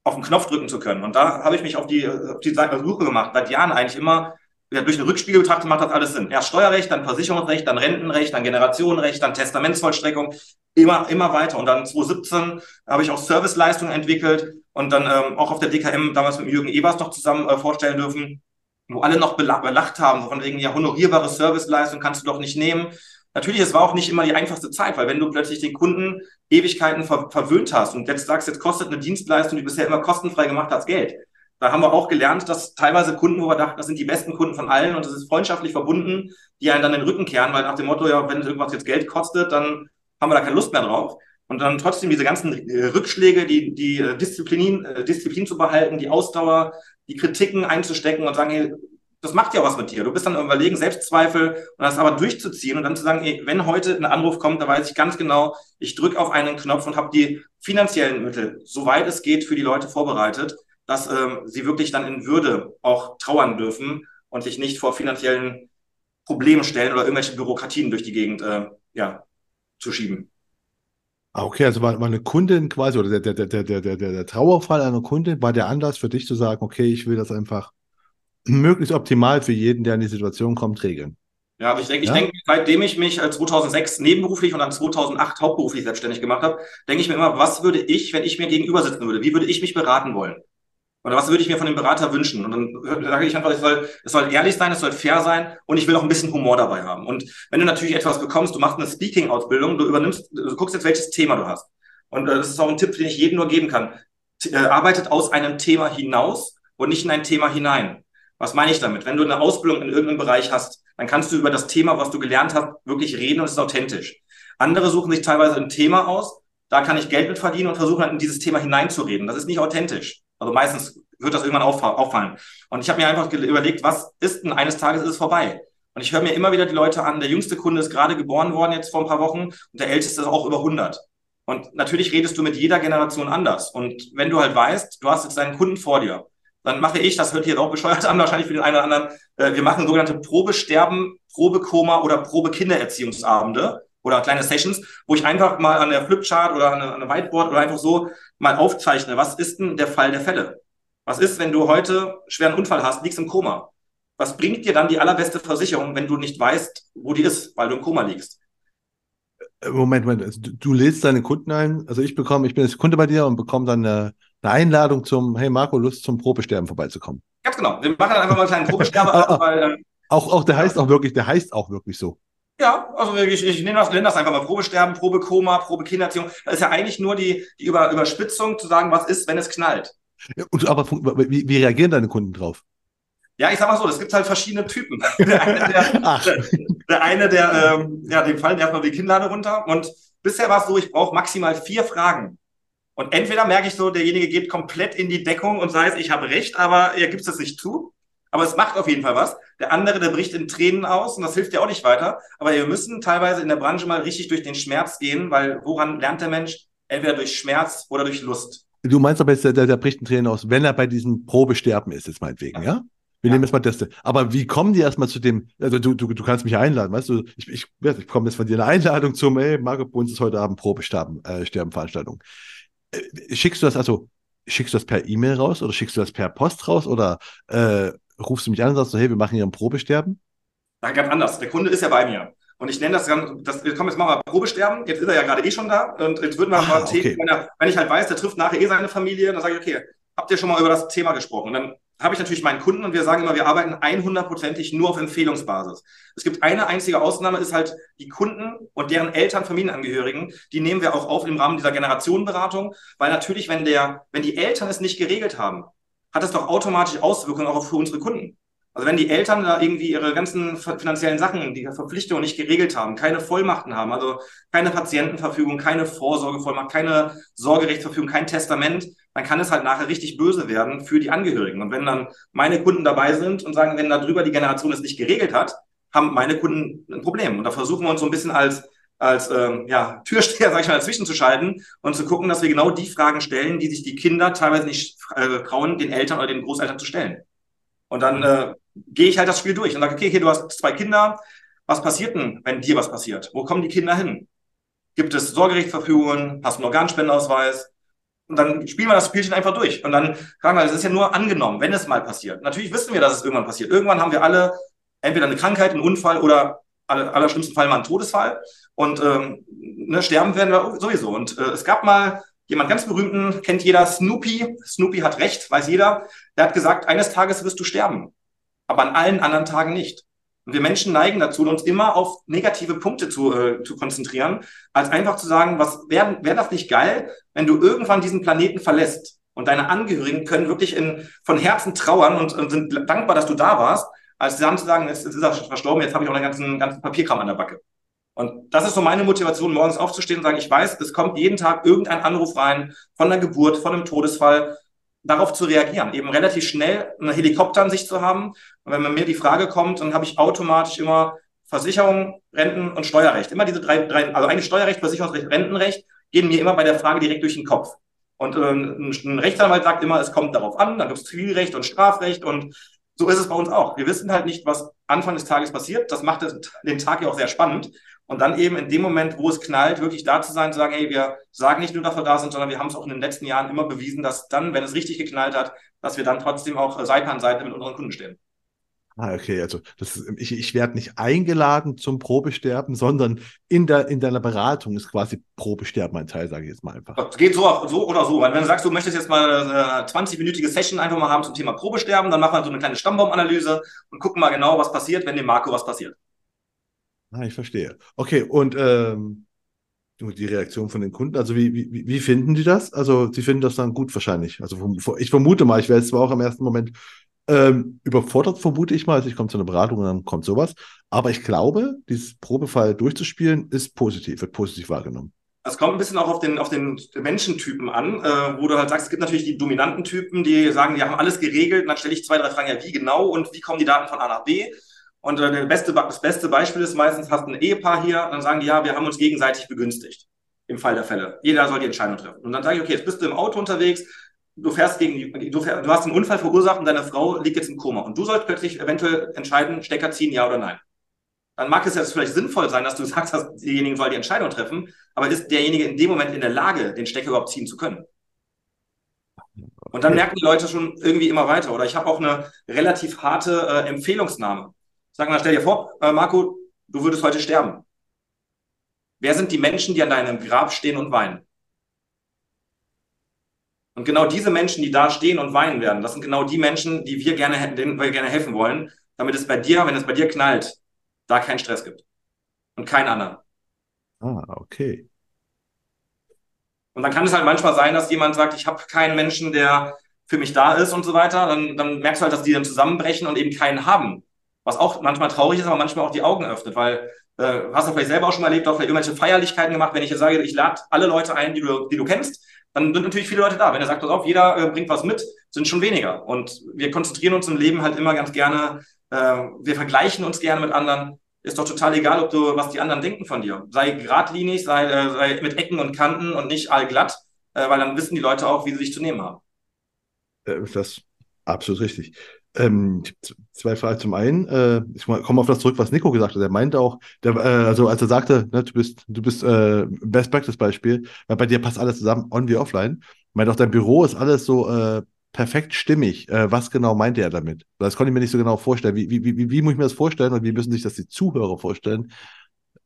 auf den Knopf drücken zu können? Und da habe ich mich auf die, auf die Suche gemacht, seit Jahren eigentlich immer ja, durch den Rückspiegel betrachtet macht das alles Sinn. Erst Steuerrecht, dann Versicherungsrecht, dann Rentenrecht, dann Generationenrecht, dann Testamentsvollstreckung, immer, immer weiter. Und dann 2017 habe ich auch Serviceleistungen entwickelt und dann ähm, auch auf der DKM damals mit Jürgen Ebers noch zusammen äh, vorstellen dürfen, wo alle noch belacht haben, von wegen, ja, honorierbare Serviceleistung kannst du doch nicht nehmen. Natürlich, es war auch nicht immer die einfachste Zeit, weil wenn du plötzlich den Kunden Ewigkeiten ver verwöhnt hast und jetzt sagst, jetzt kostet eine Dienstleistung, die bisher immer kostenfrei gemacht hat, Geld. Da haben wir auch gelernt, dass teilweise Kunden, wo wir dachten, das sind die besten Kunden von allen und das ist freundschaftlich verbunden, die einen dann den Rücken kehren, weil nach dem Motto, ja, wenn irgendwas jetzt Geld kostet, dann haben wir da keine Lust mehr drauf. Und dann trotzdem diese ganzen äh, Rückschläge, die, die äh, Disziplin, äh, Disziplin zu behalten, die Ausdauer, die Kritiken einzustecken und sagen, hey, das macht ja was mit dir. Du bist dann überlegen, Selbstzweifel und das aber durchzuziehen und dann zu sagen, ey, wenn heute ein Anruf kommt, da weiß ich ganz genau, ich drücke auf einen Knopf und habe die finanziellen Mittel, soweit es geht, für die Leute vorbereitet, dass ähm, sie wirklich dann in Würde auch trauern dürfen und sich nicht vor finanziellen Problemen stellen oder irgendwelche Bürokratien durch die Gegend äh, ja, zu schieben. Ah, okay, also war, war eine Kundin quasi, oder der, der, der, der, der, der Trauerfall einer Kundin, war der Anlass für dich zu sagen, okay, ich will das einfach möglichst optimal für jeden, der in die Situation kommt, regeln. Ja, aber ich denke, ja? ich denke, seitdem ich mich 2006 nebenberuflich und dann 2008 hauptberuflich selbstständig gemacht habe, denke ich mir immer, was würde ich, wenn ich mir gegenüber sitzen würde? Wie würde ich mich beraten wollen? Oder was würde ich mir von dem Berater wünschen? Und dann sage ich einfach, es soll, es soll ehrlich sein, es soll fair sein und ich will auch ein bisschen Humor dabei haben. Und wenn du natürlich etwas bekommst, du machst eine Speaking-Ausbildung, du übernimmst, du guckst jetzt, welches Thema du hast. Und äh, das ist auch ein Tipp, den ich jedem nur geben kann. T äh, arbeitet aus einem Thema hinaus und nicht in ein Thema hinein. Was meine ich damit? Wenn du eine Ausbildung in irgendeinem Bereich hast, dann kannst du über das Thema, was du gelernt hast, wirklich reden und es ist authentisch. Andere suchen sich teilweise ein Thema aus, da kann ich Geld mit verdienen und versuchen in dieses Thema hineinzureden. Das ist nicht authentisch. Also meistens wird das irgendwann auffallen. Und ich habe mir einfach überlegt, was ist denn eines Tages ist es vorbei? Und ich höre mir immer wieder die Leute an, der jüngste Kunde ist gerade geboren worden jetzt vor ein paar Wochen und der älteste ist auch über 100. Und natürlich redest du mit jeder Generation anders. Und wenn du halt weißt, du hast jetzt deinen Kunden vor dir, dann mache ich, das hört hier auch bescheuert an, wahrscheinlich für den einen oder anderen, äh, wir machen sogenannte Probesterben, Probekoma oder Probekindererziehungsabende oder kleine Sessions, wo ich einfach mal an der Flipchart oder an einem Whiteboard oder einfach so mal aufzeichne, was ist denn der Fall der Fälle? Was ist, wenn du heute schweren Unfall hast, liegst im Koma? Was bringt dir dann die allerbeste Versicherung, wenn du nicht weißt, wo die ist, weil du im Koma liegst? Äh, Moment, Moment. Also du, du lädst deine Kunden ein. Also ich bekomme, ich bin jetzt Kunde bei dir und bekomme dann eine, eine Einladung zum, hey Marco, Lust zum Probesterben vorbeizukommen. Ganz genau. Wir machen dann einfach mal einen kleinen Probesterbe. weil, ähm, auch, auch, der heißt auch wirklich, der heißt auch wirklich so. Ja, also ich, ich nenne, das, nenne das einfach mal Probesterben, Probekoma, Probekindererziehung. Das ist ja eigentlich nur die, die Über, Überspitzung zu sagen, was ist, wenn es knallt. Ja, und, aber wie, wie reagieren deine Kunden drauf? Ja, ich sag mal so, es gibt halt verschiedene Typen. Der eine, der, der, der, eine, der ähm, ja, dem fallen erstmal die Kinnlade runter. Und bisher war es so, ich brauche maximal vier Fragen. Und entweder merke ich so, derjenige geht komplett in die Deckung und sagt, ich habe recht, aber er gibt es nicht zu. Aber es macht auf jeden Fall was. Der andere, der bricht in Tränen aus und das hilft ja auch nicht weiter. Aber wir müssen teilweise in der Branche mal richtig durch den Schmerz gehen, weil woran lernt der Mensch? Entweder durch Schmerz oder durch Lust. Du meinst aber jetzt, der, der bricht in Tränen aus, wenn er bei diesem Probesterben ist, jetzt meinetwegen, ja? Wir ja. nehmen jetzt mal das. Aber wie kommen die erstmal zu dem, also du, du, du kannst mich einladen, weißt du, ich, ich, ich bekomme jetzt von dir eine Einladung zum, ey, Marco, bei uns ist heute Abend Probesterben, äh, Sterbenveranstaltung. Äh, schickst du das also, schickst du das per E-Mail raus oder schickst du das per Post raus oder äh, rufst du mich an und sagst so, hey, wir machen hier ein Probesterben? Nein, ganz anders. Der Kunde ist ja bei mir. Und ich nenne das dann, das, wir kommen jetzt mal mal Probesterben. Jetzt ist er ja gerade eh schon da. Und jetzt würden wir ah, mal okay. wenn, er, wenn ich halt weiß, der trifft nachher eh seine Familie, dann sage ich, okay, habt ihr schon mal über das Thema gesprochen? Und dann habe ich natürlich meinen Kunden und wir sagen immer, wir arbeiten 100%ig nur auf Empfehlungsbasis. Es gibt eine einzige Ausnahme, ist halt die Kunden und deren Eltern, Familienangehörigen, die nehmen wir auch auf im Rahmen dieser Generationenberatung, weil natürlich, wenn der, wenn die Eltern es nicht geregelt haben, hat das doch automatisch Auswirkungen auch für unsere Kunden. Also wenn die Eltern da irgendwie ihre ganzen finanziellen Sachen, die Verpflichtungen nicht geregelt haben, keine Vollmachten haben, also keine Patientenverfügung, keine Vorsorgevollmacht, keine Sorgerechtsverfügung, kein Testament, dann kann es halt nachher richtig böse werden für die Angehörigen. Und wenn dann meine Kunden dabei sind und sagen, wenn da drüber die Generation es nicht geregelt hat, haben meine Kunden ein Problem. Und da versuchen wir uns so ein bisschen als als ähm, ja, Türsteher, sag ich mal, dazwischen zu schalten und zu gucken, dass wir genau die Fragen stellen, die sich die Kinder teilweise nicht äh, trauen, den Eltern oder den Großeltern zu stellen. Und dann äh, gehe ich halt das Spiel durch und sage, okay, okay, du hast zwei Kinder, was passiert denn, wenn dir was passiert? Wo kommen die Kinder hin? Gibt es Sorgerechtsverfügungen? Hast du einen Organspendeausweis? Und dann spielen wir das Spielchen einfach durch. Und dann fragen wir, es ist ja nur angenommen, wenn es mal passiert. Natürlich wissen wir, dass es irgendwann passiert. Irgendwann haben wir alle entweder eine Krankheit, einen Unfall oder aller, allerschlimmsten Fall mal einen Todesfall. Und ähm, ne, sterben werden wir sowieso. Und äh, es gab mal jemand ganz berühmten, kennt jeder, Snoopy. Snoopy hat recht, weiß jeder. Der hat gesagt, eines Tages wirst du sterben, aber an allen anderen Tagen nicht. Und wir Menschen neigen dazu, uns immer auf negative Punkte zu, äh, zu konzentrieren, als einfach zu sagen, was wäre wär das nicht geil, wenn du irgendwann diesen Planeten verlässt und deine Angehörigen können wirklich in, von Herzen trauern und, und sind dankbar, dass du da warst, als dann zu sagen, jetzt, jetzt ist er verstorben, jetzt habe ich auch einen ganzen, ganzen Papierkram an der Backe. Und das ist so meine Motivation, morgens aufzustehen und sagen, ich weiß, es kommt jeden Tag irgendein Anruf rein von der Geburt, von einem Todesfall, darauf zu reagieren, eben relativ schnell eine Helikopter an sich zu haben. Und wenn mir die Frage kommt, dann habe ich automatisch immer Versicherung, Renten und Steuerrecht. Immer diese drei, drei also eigentlich Steuerrecht, Versicherungsrecht, Rentenrecht, gehen mir immer bei der Frage direkt durch den Kopf. Und äh, ein Rechtsanwalt sagt immer, es kommt darauf an, dann gibt es Zivilrecht und Strafrecht und so ist es bei uns auch. Wir wissen halt nicht, was Anfang des Tages passiert. Das macht den Tag ja auch sehr spannend. Und dann eben in dem Moment, wo es knallt, wirklich da zu sein, zu sagen, hey, wir sagen nicht nur, dass wir da sind, sondern wir haben es auch in den letzten Jahren immer bewiesen, dass dann, wenn es richtig geknallt hat, dass wir dann trotzdem auch Seite an Seite mit unseren Kunden stehen. Ah, okay, also das ist, ich, ich werde nicht eingeladen zum Probesterben, sondern in, der, in deiner Beratung ist quasi Probesterben ein Teil, sage ich jetzt mal einfach. Das geht so, so oder so. Weil wenn du sagst, du möchtest jetzt mal eine 20-minütige Session einfach mal haben zum Thema Probesterben, dann machen wir so eine kleine Stammbaumanalyse und gucken mal genau, was passiert, wenn dem Marco was passiert. Ah, ich verstehe. Okay, und ähm, die Reaktion von den Kunden, also wie, wie, wie finden die das? Also sie finden das dann gut wahrscheinlich. Also ich vermute mal, ich werde es zwar auch im ersten Moment ähm, überfordert vermute ich mal, also ich komme zu einer Beratung und dann kommt sowas. Aber ich glaube, dieses Probefall durchzuspielen ist positiv, wird positiv wahrgenommen. Es kommt ein bisschen auch auf den, auf den Menschentypen an, äh, wo du halt sagst, es gibt natürlich die dominanten Typen, die sagen, die haben alles geregelt. Und dann stelle ich zwei, drei Fragen, ja, wie genau und wie kommen die Daten von A nach B? Und äh, der beste, das beste Beispiel ist meistens, hast ein Ehepaar hier, dann sagen die, ja, wir haben uns gegenseitig begünstigt im Fall der Fälle. Jeder soll die Entscheidung treffen. Und dann sage ich, okay, jetzt bist du im Auto unterwegs, du fährst gegen du, fährst, du hast einen Unfall verursacht und deine Frau liegt jetzt im Koma und du sollst plötzlich eventuell entscheiden, Stecker ziehen, ja oder nein. Dann mag es jetzt vielleicht sinnvoll sein, dass du sagst, dass diejenigen soll die Entscheidung treffen, aber ist derjenige in dem Moment in der Lage, den Stecker überhaupt ziehen zu können? Und dann merken die Leute schon irgendwie immer weiter. Oder ich habe auch eine relativ harte äh, Empfehlungsnahme. Sag mal, stell dir vor, äh, Marco, du würdest heute sterben. Wer sind die Menschen, die an deinem Grab stehen und weinen? Und genau diese Menschen, die da stehen und weinen werden, das sind genau die Menschen, die wir gerne, denen wir gerne helfen wollen, damit es bei dir, wenn es bei dir knallt, da keinen Stress gibt. Und keinen anderen. Ah, okay. Und dann kann es halt manchmal sein, dass jemand sagt, ich habe keinen Menschen, der für mich da ist und so weiter. Dann, dann merkst du halt, dass die dann zusammenbrechen und eben keinen haben. Was auch manchmal traurig ist, aber manchmal auch die Augen öffnet, weil äh, hast du vielleicht selber auch schon mal erlebt, auch vielleicht irgendwelche Feierlichkeiten gemacht, wenn ich jetzt sage, ich lade alle Leute ein, die du, die du kennst, dann sind natürlich viele Leute da. Wenn er sagt, pass auf, jeder äh, bringt was mit, sind schon weniger. Und wir konzentrieren uns im Leben halt immer ganz gerne, äh, wir vergleichen uns gerne mit anderen. Ist doch total egal, ob du, was die anderen denken von dir. Sei geradlinig, sei, äh, sei mit Ecken und Kanten und nicht allglatt, äh, weil dann wissen die Leute auch, wie sie sich zu nehmen haben. Äh, das ist absolut richtig. Ähm, zwei Fragen. Zum einen, äh, ich komme auf das zurück, was Nico gesagt hat. Er meinte auch, der, äh, also als er sagte, ne, du bist, du bist äh, Best Practice Beispiel, weil bei dir passt alles zusammen, on wie offline. Meint auch, dein Büro ist alles so äh, perfekt stimmig. Äh, was genau meinte er damit? Das konnte ich mir nicht so genau vorstellen. Wie, wie, wie, wie muss ich mir das vorstellen und wie müssen sich das die Zuhörer vorstellen?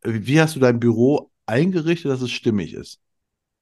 Wie hast du dein Büro eingerichtet, dass es stimmig ist?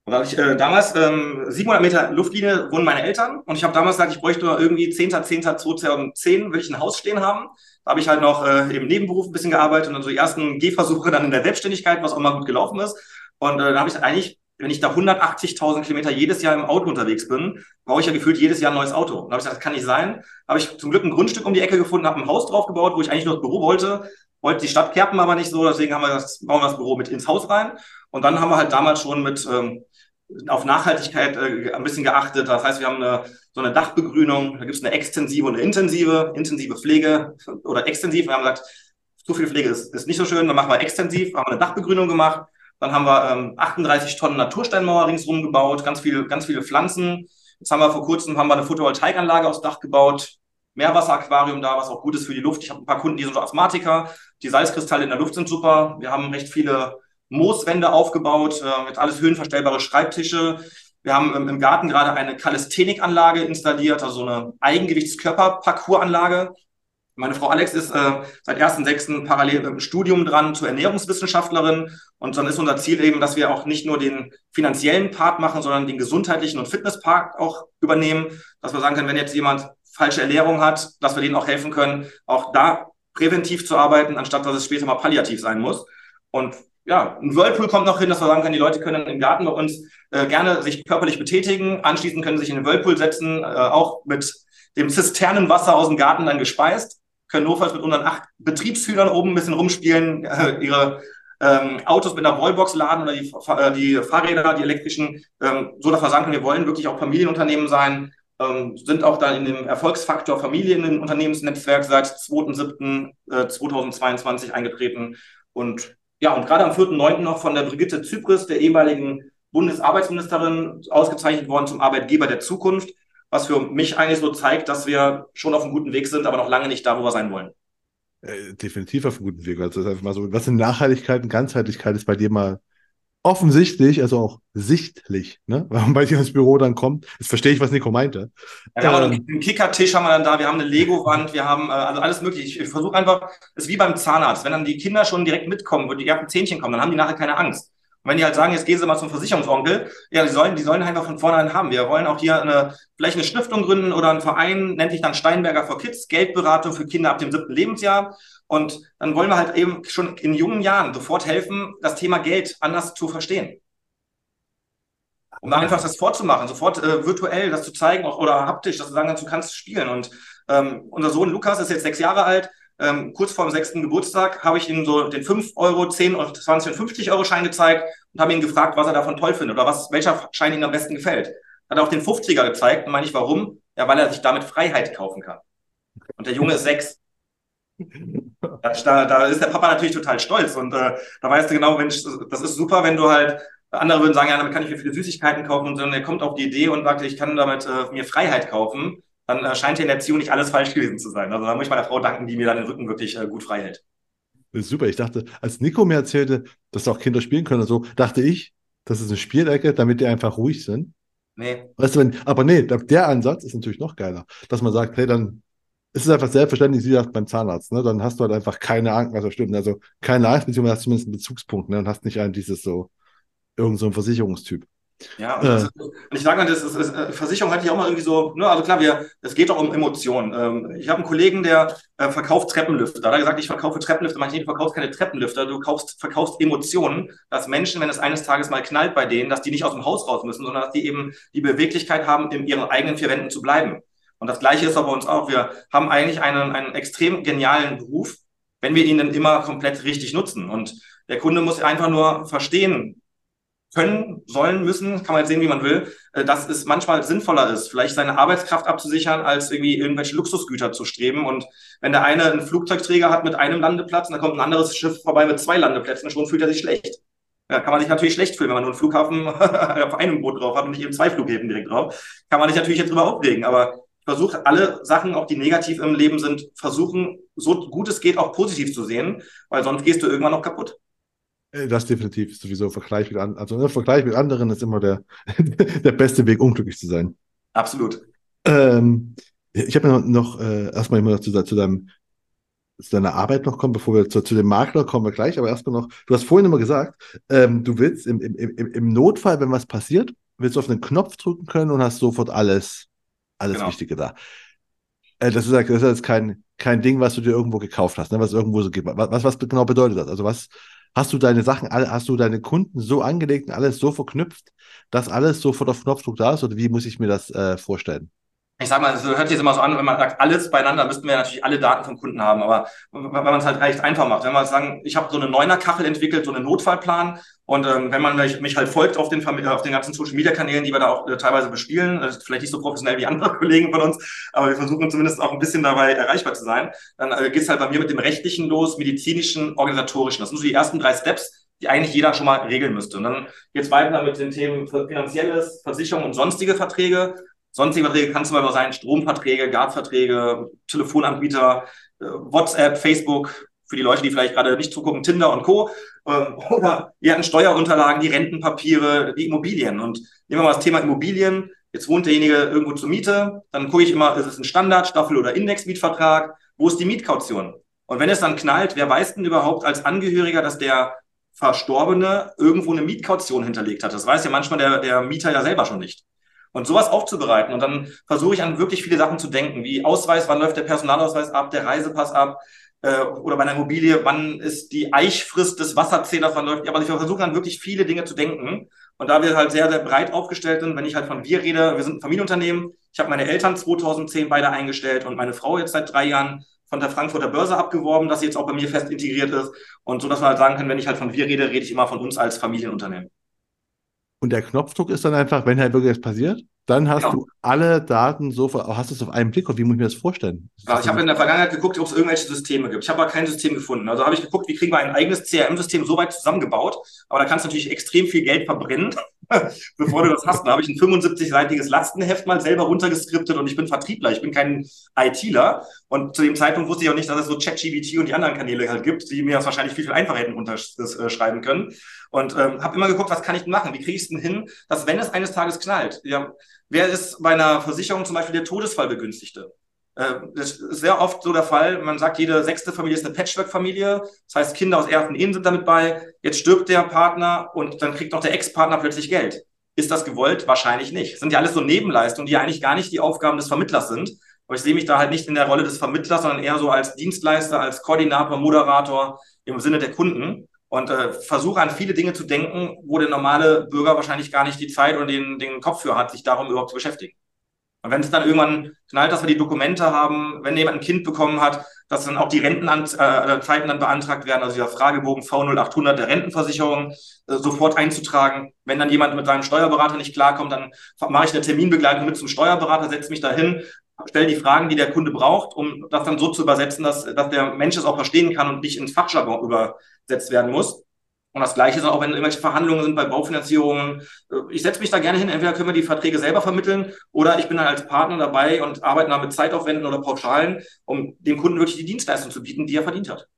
Und da ich äh, damals ähm, 700 Meter Luftlinie wohnen meine Eltern und ich habe damals gesagt, ich bräuchte irgendwie 10.10.2010 will ich ein Haus stehen haben. Da habe ich halt noch äh, im Nebenberuf ein bisschen gearbeitet und dann so die ersten Gehversuche dann in der Selbstständigkeit, was auch mal gut gelaufen ist. Und äh, da habe ich eigentlich wenn ich da 180.000 Kilometer jedes Jahr im Auto unterwegs bin, brauche ich ja gefühlt jedes Jahr ein neues Auto. Und da habe ich gesagt, das kann nicht sein. Habe ich zum Glück ein Grundstück um die Ecke gefunden, habe ein Haus drauf gebaut, wo ich eigentlich nur das Büro wollte. Wollte die Stadt kerpen aber nicht so, deswegen haben wir das, bauen wir das Büro mit ins Haus rein. Und dann haben wir halt damals schon mit ähm, auf Nachhaltigkeit äh, ein bisschen geachtet. Das heißt, wir haben eine, so eine Dachbegrünung, da gibt es eine extensive und eine intensive, intensive Pflege oder extensiv. Wir haben gesagt, zu viel Pflege ist, ist nicht so schön, dann machen wir extensiv, haben eine Dachbegrünung gemacht. Dann haben wir ähm, 38 Tonnen Natursteinmauer ringsrum gebaut, ganz viele, ganz viele Pflanzen. Jetzt haben wir vor kurzem haben wir eine Photovoltaikanlage aufs Dach gebaut, Meerwasseraquarium da, was auch gut ist für die Luft. Ich habe ein paar Kunden, die sind Asthmatiker. Die Salzkristalle in der Luft sind super. Wir haben recht viele Mooswände aufgebaut, äh, mit alles höhenverstellbare Schreibtische. Wir haben im Garten gerade eine Kalisthenikanlage installiert, also so eine Eigengewichtskörperparcoursanlage. Meine Frau Alex ist äh, seit 1.6. parallel im Studium dran zur Ernährungswissenschaftlerin. Und dann ist unser Ziel eben, dass wir auch nicht nur den finanziellen Part machen, sondern den gesundheitlichen und Fitnesspart auch übernehmen. Dass wir sagen können, wenn jetzt jemand falsche Ernährung hat, dass wir denen auch helfen können, auch da präventiv zu arbeiten, anstatt dass es später mal palliativ sein muss. Und ja, ein Whirlpool kommt noch hin, dass wir sagen können, die Leute können im Garten bei uns äh, gerne sich körperlich betätigen. Anschließend können sie sich in den Whirlpool setzen, äh, auch mit dem Zisternenwasser aus dem Garten dann gespeist. Können notfalls mit unseren acht Betriebshühnern oben ein bisschen rumspielen, äh, ihre ähm, Autos mit einer Wallbox laden oder die, äh, die Fahrräder, die elektrischen, ähm, so dass wir sagen können, wir wollen wirklich auch Familienunternehmen sein, ähm, sind auch dann in dem Erfolgsfaktor Familien im Unternehmensnetzwerk seit 2.7.2022 äh, eingetreten und ja, und gerade am 4.9. noch von der Brigitte Zypris, der ehemaligen Bundesarbeitsministerin, ausgezeichnet worden zum Arbeitgeber der Zukunft, was für mich eigentlich so zeigt, dass wir schon auf einem guten Weg sind, aber noch lange nicht da, wo wir sein wollen. Äh, definitiv auf einem guten Weg. Also das ist einfach mal so, was in Nachhaltigkeit und Ganzheitlichkeit ist bei dir mal offensichtlich, also auch sichtlich, ne? Wenn man bei dir ins Büro dann kommt. Jetzt verstehe ich, was Nico meinte. Ja, wir ähm, haben einen Kickertisch haben wir dann da, wir haben eine Lego-Wand, wir haben äh, also alles mögliche. Ich, ich versuche einfach, es ist wie beim Zahnarzt, wenn dann die Kinder schon direkt mitkommen, wo die ersten Zähnchen kommen, dann haben die nachher keine Angst. Und wenn die halt sagen, jetzt gehen Sie mal zum Versicherungsonkel, ja, die sollen, die sollen einfach von vornherein haben. Wir wollen auch hier eine, vielleicht eine Stiftung gründen oder einen Verein, nennt sich dann Steinberger for Kids, Geldberatung für Kinder ab dem siebten Lebensjahr. Und dann wollen wir halt eben schon in jungen Jahren sofort helfen, das Thema Geld anders zu verstehen. Um da einfach das vorzumachen, sofort äh, virtuell das zu zeigen auch, oder haptisch, dass du sagen kannst, du kannst spielen. Und ähm, unser Sohn Lukas ist jetzt sechs Jahre alt. Ähm, kurz vor dem sechsten Geburtstag habe ich ihm so den 5 Euro, 10 Euro, 20 und 50 Euro Schein gezeigt und habe ihn gefragt, was er davon toll findet oder was, welcher Schein ihm am besten gefällt. Hat er auch den 50er gezeigt und meine ich, warum? Ja, weil er sich damit Freiheit kaufen kann. Und der Junge ist sechs. Da, da ist der Papa natürlich total stolz und äh, da weißt du genau, Mensch, das ist super, wenn du halt, andere würden sagen, ja, damit kann ich mir viele Süßigkeiten kaufen und dann er kommt auf die Idee und sagt, ich kann damit äh, mir Freiheit kaufen, dann äh, scheint hier in der Erziehung nicht alles falsch gewesen zu sein. Also da muss ich meiner Frau danken, die mir dann den Rücken wirklich äh, gut frei hält. Das ist super. Ich dachte, als Nico mir erzählte, dass auch Kinder spielen können, so dachte ich, das ist eine Spielecke, damit die einfach ruhig sind. Nee. Weißt du, wenn, aber nee, der Ansatz ist natürlich noch geiler, dass man sagt, hey, dann ist es einfach selbstverständlich, wie gesagt, beim Zahnarzt, ne? Dann hast du halt einfach keine Angst, was da stimmt. Also keine Angst, beziehungsweise hast zumindest einen Bezugspunkt, ne? Und hast nicht ein dieses so, irgend so ein Versicherungstyp. Ja, und, äh. und ich sage mal, das ist, ist, äh, Versicherung hatte ich auch mal irgendwie so, ne, also klar, wir, es geht doch um Emotionen. Ähm, ich habe einen Kollegen, der äh, verkauft Treppenlifte. Da hat er gesagt, ich verkaufe Treppenlifte. Manche, du verkaufst keine Treppenlifte, du kaufst, verkaufst Emotionen, dass Menschen, wenn es eines Tages mal knallt bei denen, dass die nicht aus dem Haus raus müssen, sondern dass die eben die Beweglichkeit haben, in ihren eigenen vier Wänden zu bleiben. Und das Gleiche ist aber uns auch. Wir haben eigentlich einen, einen extrem genialen Beruf, wenn wir ihn dann immer komplett richtig nutzen. Und der Kunde muss einfach nur verstehen, können, sollen, müssen, kann man jetzt sehen, wie man will, äh, dass es manchmal sinnvoller ist, vielleicht seine Arbeitskraft abzusichern, als irgendwie irgendwelche Luxusgüter zu streben. Und wenn der eine einen Flugzeugträger hat mit einem Landeplatz und da kommt ein anderes Schiff vorbei mit zwei Landeplätzen, schon fühlt er sich schlecht. Ja, kann man sich natürlich schlecht fühlen, wenn man nur einen Flughafen auf einem Boot drauf hat und nicht eben zwei Flughäfen direkt drauf. Kann man sich natürlich jetzt drüber aufregen, aber versuche alle Sachen, auch die negativ im Leben sind, versuchen, so gut es geht, auch positiv zu sehen, weil sonst gehst du irgendwann noch kaputt. Äh, das definitiv ist sowieso Vergleich mit anderen. Also ne, Vergleich mit anderen ist immer der, der beste Weg, unglücklich zu sein. Absolut. Ähm, ich habe noch, noch äh, erstmal immer noch zu, zu, deinem, zu deiner Arbeit noch kommen, bevor wir zu, zu dem Makler kommen wir gleich, aber erstmal noch, du hast vorhin immer gesagt, ähm, du willst im, im, im, im Notfall, wenn was passiert, willst du auf einen Knopf drücken können und hast sofort alles alles genau. Wichtige da. Äh, das, ist, das ist jetzt kein, kein Ding, was du dir irgendwo gekauft hast, ne? was irgendwo so gibt. Was, was genau bedeutet das? Also was, Hast du deine Sachen, hast du deine Kunden so angelegt und alles so verknüpft, dass alles sofort auf Knopfdruck da ist? Oder wie muss ich mir das äh, vorstellen? ich sag mal, es hört sich jetzt immer so an, wenn man sagt, alles beieinander, müssten wir natürlich alle Daten vom Kunden haben. Aber wenn man es halt recht einfach macht, wenn wir sagen, ich habe so eine Neuner-Kachel entwickelt, so einen Notfallplan. Und ähm, wenn man mich, mich halt folgt auf den, auf den ganzen Social-Media-Kanälen, die wir da auch äh, teilweise bespielen, äh, vielleicht nicht so professionell wie andere Kollegen von uns, aber wir versuchen zumindest auch ein bisschen dabei erreichbar zu sein, dann äh, geht es halt bei mir mit dem rechtlichen los, medizinischen, organisatorischen. Das sind so die ersten drei Steps, die eigentlich jeder schon mal regeln müsste. Und dann geht es weiter mit den Themen finanzielles, Versicherung und sonstige Verträge. Sonstige Verträge kann zum Beispiel sein Stromverträge, Gasverträge, Telefonanbieter, äh, WhatsApp, Facebook, für die Leute, die vielleicht gerade nicht zugucken, Tinder und Co. Ähm, oder wir hatten Steuerunterlagen, die Rentenpapiere, die Immobilien. Und nehmen wir mal das Thema Immobilien. Jetzt wohnt derjenige irgendwo zur Miete. Dann gucke ich immer, ist es ein Standard, Staffel- oder Indexmietvertrag? Wo ist die Mietkaution? Und wenn es dann knallt, wer weiß denn überhaupt als Angehöriger, dass der Verstorbene irgendwo eine Mietkaution hinterlegt hat? Das weiß ja manchmal der, der Mieter ja selber schon nicht. Und sowas aufzubereiten. Und dann versuche ich an wirklich viele Sachen zu denken, wie Ausweis, wann läuft der Personalausweis ab, der Reisepass ab, äh, oder bei einer Immobilie, wann ist die Eichfrist des Wasserzählers, wann läuft. Aber ich versuche dann wirklich viele Dinge zu denken. Und da wir halt sehr, sehr breit aufgestellt sind, wenn ich halt von wir rede, wir sind ein Familienunternehmen. Ich habe meine Eltern 2010 beide eingestellt und meine Frau jetzt seit drei Jahren von der Frankfurter Börse abgeworben, dass sie jetzt auch bei mir fest integriert ist. Und so, dass wir halt sagen können, wenn ich halt von wir rede, rede ich immer von uns als Familienunternehmen. Und der Knopfdruck ist dann einfach, wenn halt wirklich was passiert, dann hast genau. du alle Daten so, hast du es auf einen Blick, wie muss ich mir das vorstellen? Ja, ich habe in der Vergangenheit geguckt, ob es irgendwelche Systeme gibt. Ich habe aber kein System gefunden. Also habe ich geguckt, wie kriegen wir ein eigenes CRM-System so weit zusammengebaut. Aber da kannst du natürlich extrem viel Geld verbrennen, bevor du das hast. Da habe ich ein 75-seitiges Lastenheft mal selber runtergeskriptet und ich bin Vertriebler, ich bin kein ITler. Und zu dem Zeitpunkt wusste ich auch nicht, dass es so ChatGBT und die anderen Kanäle halt gibt, die mir das wahrscheinlich viel, viel einfacher hätten runterschreiben können. Und ähm, habe immer geguckt, was kann ich denn machen? Wie kriege ich es denn hin, dass wenn es eines Tages knallt, ja, wer ist bei einer Versicherung zum Beispiel der Todesfallbegünstigte? Äh, das ist sehr oft so der Fall. Man sagt, jede sechste Familie ist eine Patchwork-Familie. Das heißt, Kinder aus ersten Ehen sind damit bei. Jetzt stirbt der Partner und dann kriegt auch der Ex-Partner plötzlich Geld. Ist das gewollt? Wahrscheinlich nicht. Das sind ja alles so Nebenleistungen, die ja eigentlich gar nicht die Aufgaben des Vermittlers sind. Aber ich sehe mich da halt nicht in der Rolle des Vermittlers, sondern eher so als Dienstleister, als Koordinator, Moderator im Sinne der Kunden und äh, versuche an viele Dinge zu denken, wo der normale Bürger wahrscheinlich gar nicht die Zeit oder den, den Kopf für hat, sich darum überhaupt zu beschäftigen. Und wenn es dann irgendwann knallt, dass wir die Dokumente haben, wenn jemand ein Kind bekommen hat, dass dann auch die Rentenzeiten äh, dann beantragt werden, also dieser Fragebogen V0800 der Rentenversicherung äh, sofort einzutragen. Wenn dann jemand mit seinem Steuerberater nicht klarkommt, dann mache ich eine Terminbegleitung mit zum Steuerberater, setze mich dahin, stelle die Fragen, die der Kunde braucht, um das dann so zu übersetzen, dass, dass der Mensch es auch verstehen kann und nicht ins Fachjargon über, gesetzt werden muss. Und das Gleiche ist auch, wenn irgendwelche Verhandlungen sind bei Baufinanzierungen. Ich setze mich da gerne hin. Entweder können wir die Verträge selber vermitteln oder ich bin dann als Partner dabei und arbeite da mit Zeitaufwänden oder Pauschalen, um dem Kunden wirklich die Dienstleistung zu bieten, die er verdient hat.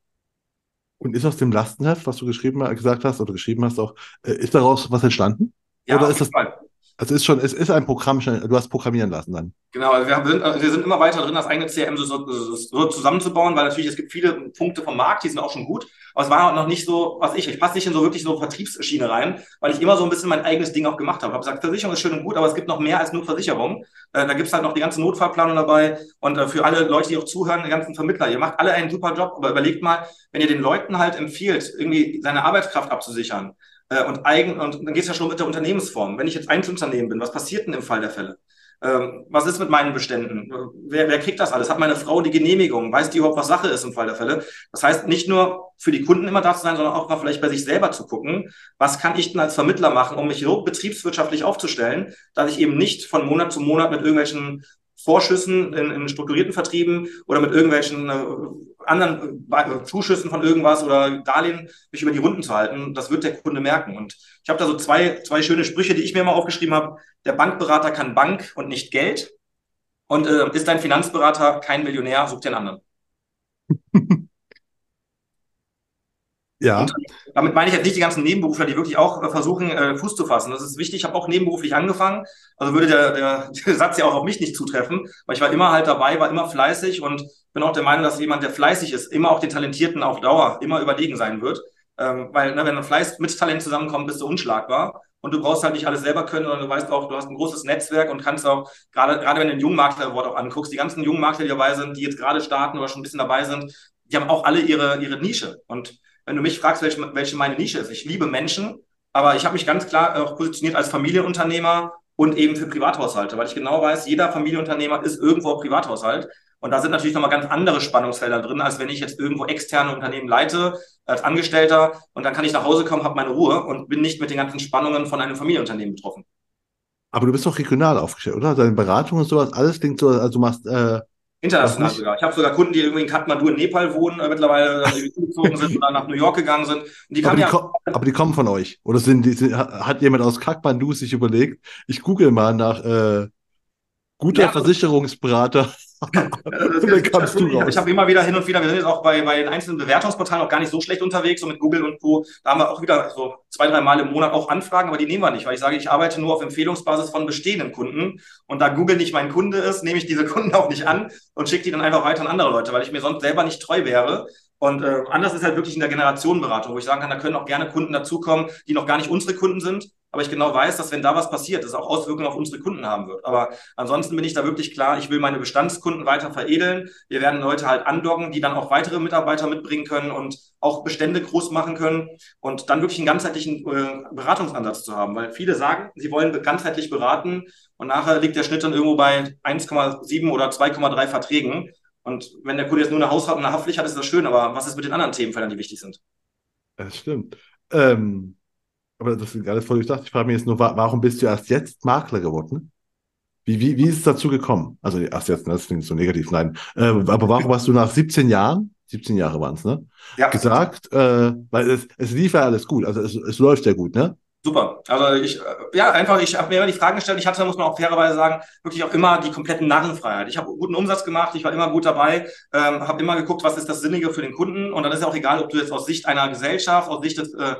Und ist aus dem Lastenheft, was du geschrieben gesagt hast oder geschrieben hast, auch, äh, ist daraus was entstanden? Ja, oder ist das, Fall. Also ist schon, es ist ein Programm, du hast programmieren lassen dann. Genau, also wir, sind, wir sind immer weiter drin, das eigene CRM so, so, so, zusammenzubauen, weil natürlich es gibt viele Punkte vom Markt, die sind auch schon gut, aber es war noch nicht so, was ich, ich passe nicht in so wirklich so Vertriebsschiene rein, weil ich immer so ein bisschen mein eigenes Ding auch gemacht habe. Ich habe gesagt, Versicherung ist schön und gut, aber es gibt noch mehr als nur Versicherung. Äh, da gibt's halt noch die ganze Notfallplanung dabei und äh, für alle Leute, die auch zuhören, die ganzen Vermittler, ihr macht alle einen super Job, aber überlegt mal, wenn ihr den Leuten halt empfiehlt, irgendwie seine Arbeitskraft abzusichern, äh, und eigen, und dann geht es ja schon mit der Unternehmensform. Wenn ich jetzt Einzelunternehmen bin, was passiert denn im Fall der Fälle? Ähm, was ist mit meinen Beständen? Wer, wer kriegt das alles? Hat meine Frau die Genehmigung? Weiß die überhaupt, was Sache ist im Fall der Fälle? Das heißt, nicht nur für die Kunden immer da zu sein, sondern auch mal vielleicht bei sich selber zu gucken, was kann ich denn als Vermittler machen, um mich betriebswirtschaftlich aufzustellen, dass ich eben nicht von Monat zu Monat mit irgendwelchen Vorschüssen in, in strukturierten Vertrieben oder mit irgendwelchen äh, anderen äh, Zuschüssen von irgendwas oder Darlehen mich über die Runden zu halten. Das wird der Kunde merken. Und ich habe da so zwei, zwei schöne Sprüche, die ich mir mal aufgeschrieben habe. Der Bankberater kann Bank und nicht Geld. Und äh, ist dein Finanzberater kein Millionär, such den anderen. Ja. Und damit meine ich jetzt nicht die ganzen Nebenberufler, die wirklich auch äh, versuchen, äh, Fuß zu fassen. Das ist wichtig. Ich habe auch nebenberuflich angefangen. Also würde der, der, Satz ja auch auf mich nicht zutreffen, weil ich war immer halt dabei, war immer fleißig und bin auch der Meinung, dass jemand, der fleißig ist, immer auch den Talentierten auf Dauer immer überlegen sein wird. Ähm, weil, ne, wenn Fleiß mit Talent zusammenkommt, bist du unschlagbar. Und du brauchst halt nicht alles selber können, sondern du weißt auch, du hast ein großes Netzwerk und kannst auch, gerade, gerade wenn du den Jungmakler-Award auch anguckst, die ganzen Jungmakler, die dabei sind, die jetzt gerade starten oder schon ein bisschen dabei sind, die haben auch alle ihre, ihre Nische. Und wenn du mich fragst, welche, welche meine Nische ist. Ich liebe Menschen, aber ich habe mich ganz klar auch positioniert als Familienunternehmer und eben für Privathaushalte, weil ich genau weiß, jeder Familienunternehmer ist irgendwo Privathaushalt. Und da sind natürlich nochmal ganz andere Spannungsfelder drin, als wenn ich jetzt irgendwo externe Unternehmen leite als Angestellter und dann kann ich nach Hause kommen, habe meine Ruhe und bin nicht mit den ganzen Spannungen von einem Familienunternehmen betroffen. Aber du bist doch regional aufgestellt, oder? Deine Beratung und sowas, alles klingt so, also du machst äh, International sogar. Ich habe sogar Kunden, die irgendwie in Kathmandu in Nepal wohnen, äh, mittlerweile gezogen sind oder nach New York gegangen sind. Die aber, die ja aber, die kommen von euch. Oder sind die, sind, hat jemand aus Kathmandu sich überlegt, ich google mal nach äh, guter ja, Versicherungsberater dann kamst du raus. Ich habe immer wieder hin und wieder, wir sind jetzt auch bei, bei den einzelnen Bewertungsportalen auch gar nicht so schlecht unterwegs, so mit Google und Co. Da haben wir auch wieder so zwei, drei Mal im Monat auch Anfragen, aber die nehmen wir nicht, weil ich sage, ich arbeite nur auf Empfehlungsbasis von bestehenden Kunden. Und da Google nicht mein Kunde ist, nehme ich diese Kunden auch nicht an und schicke die dann einfach weiter an andere Leute, weil ich mir sonst selber nicht treu wäre. Und äh, anders ist halt wirklich in der Generationenberatung, wo ich sagen kann, da können auch gerne Kunden dazukommen, die noch gar nicht unsere Kunden sind, aber ich genau weiß, dass wenn da was passiert, das auch Auswirkungen auf unsere Kunden haben wird. Aber ansonsten bin ich da wirklich klar, ich will meine Bestandskunden weiter veredeln. Wir werden Leute halt andocken, die dann auch weitere Mitarbeiter mitbringen können und auch Bestände groß machen können und dann wirklich einen ganzheitlichen äh, Beratungsansatz zu haben. Weil viele sagen, sie wollen ganzheitlich beraten und nachher liegt der Schnitt dann irgendwo bei 1,7 oder 2,3 Verträgen. Und wenn der Kunde jetzt nur eine Hausrat und eine Haftpflicht hat, ist das schön, aber was ist mit den anderen Themenfeldern, die wichtig sind? Das stimmt. Ähm, aber das ist alles voll durchdacht. Ich frage mich jetzt nur, warum bist du erst jetzt Makler geworden? Wie, wie, wie ist es dazu gekommen? Also erst jetzt, ne, das klingt so negativ, nein. Äh, aber warum hast du nach 17 Jahren, 17 Jahre waren es, ne? Ja. Gesagt, äh, weil es, es lief ja alles gut, also es, es läuft ja gut, ne? Super. Also ich, äh, ja, einfach, ich habe mir immer die Fragen gestellt. Ich hatte, muss man auch fairerweise sagen, wirklich auch immer die kompletten Narrenfreiheit. Ich habe guten Umsatz gemacht, ich war immer gut dabei, ähm, habe immer geguckt, was ist das Sinnige für den Kunden. Und dann ist ja auch egal, ob du jetzt aus Sicht einer Gesellschaft, aus Sicht des, äh,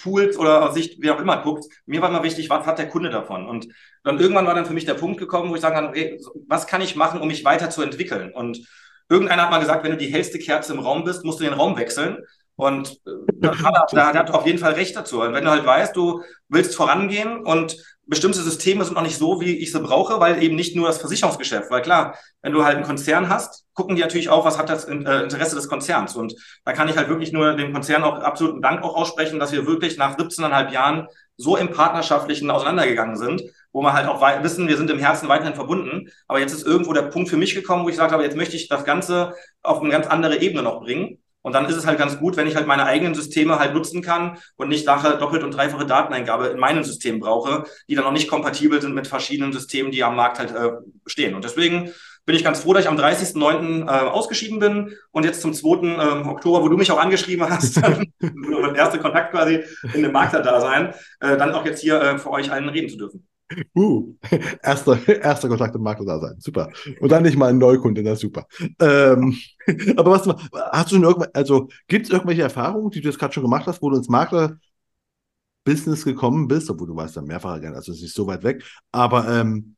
Pools oder aus Sicht, wie auch immer guckst. Mir war immer wichtig, was hat der Kunde davon? Und dann irgendwann war dann für mich der Punkt gekommen, wo ich sagen kann, ey, was kann ich machen, um mich weiterzuentwickeln? Und irgendeiner hat mal gesagt, wenn du die hellste Kerze im Raum bist, musst du den Raum wechseln. Und äh, da hat, da hat er auf jeden Fall recht dazu. Und wenn du halt weißt, du willst vorangehen und bestimmte Systeme sind noch nicht so, wie ich sie brauche, weil eben nicht nur das Versicherungsgeschäft, weil klar, wenn du halt einen Konzern hast, gucken die natürlich auch, was hat das äh, Interesse des Konzerns. Und da kann ich halt wirklich nur dem Konzern auch absoluten Dank auch aussprechen, dass wir wirklich nach 17,5 Jahren so im Partnerschaftlichen auseinandergegangen sind, wo wir halt auch wissen, wir sind im Herzen weiterhin verbunden. Aber jetzt ist irgendwo der Punkt für mich gekommen, wo ich gesagt habe, jetzt möchte ich das Ganze auf eine ganz andere Ebene noch bringen. Und dann ist es halt ganz gut, wenn ich halt meine eigenen Systeme halt nutzen kann und nicht nachher doppelt und dreifache Dateneingabe in meinem System brauche, die dann noch nicht kompatibel sind mit verschiedenen Systemen, die am Markt halt äh, stehen. Und deswegen bin ich ganz froh, dass ich am 30.09. Äh, ausgeschieden bin und jetzt zum 2. Ähm, Oktober, wo du mich auch angeschrieben hast, der erste Kontakt quasi in dem Makler-Dasein, äh, dann auch jetzt hier äh, für euch allen reden zu dürfen. Uh, erster, erster Kontakt im Makler da sein. Super. Und dann nicht mal ein Neukunde, das ist super. Ähm, aber was hast du schon also gibt es irgendwelche Erfahrungen, die du jetzt gerade schon gemacht hast, wo du ins Makler-Business gekommen bist, obwohl du weißt dann mehrfach, also es ist nicht so weit weg, aber ähm,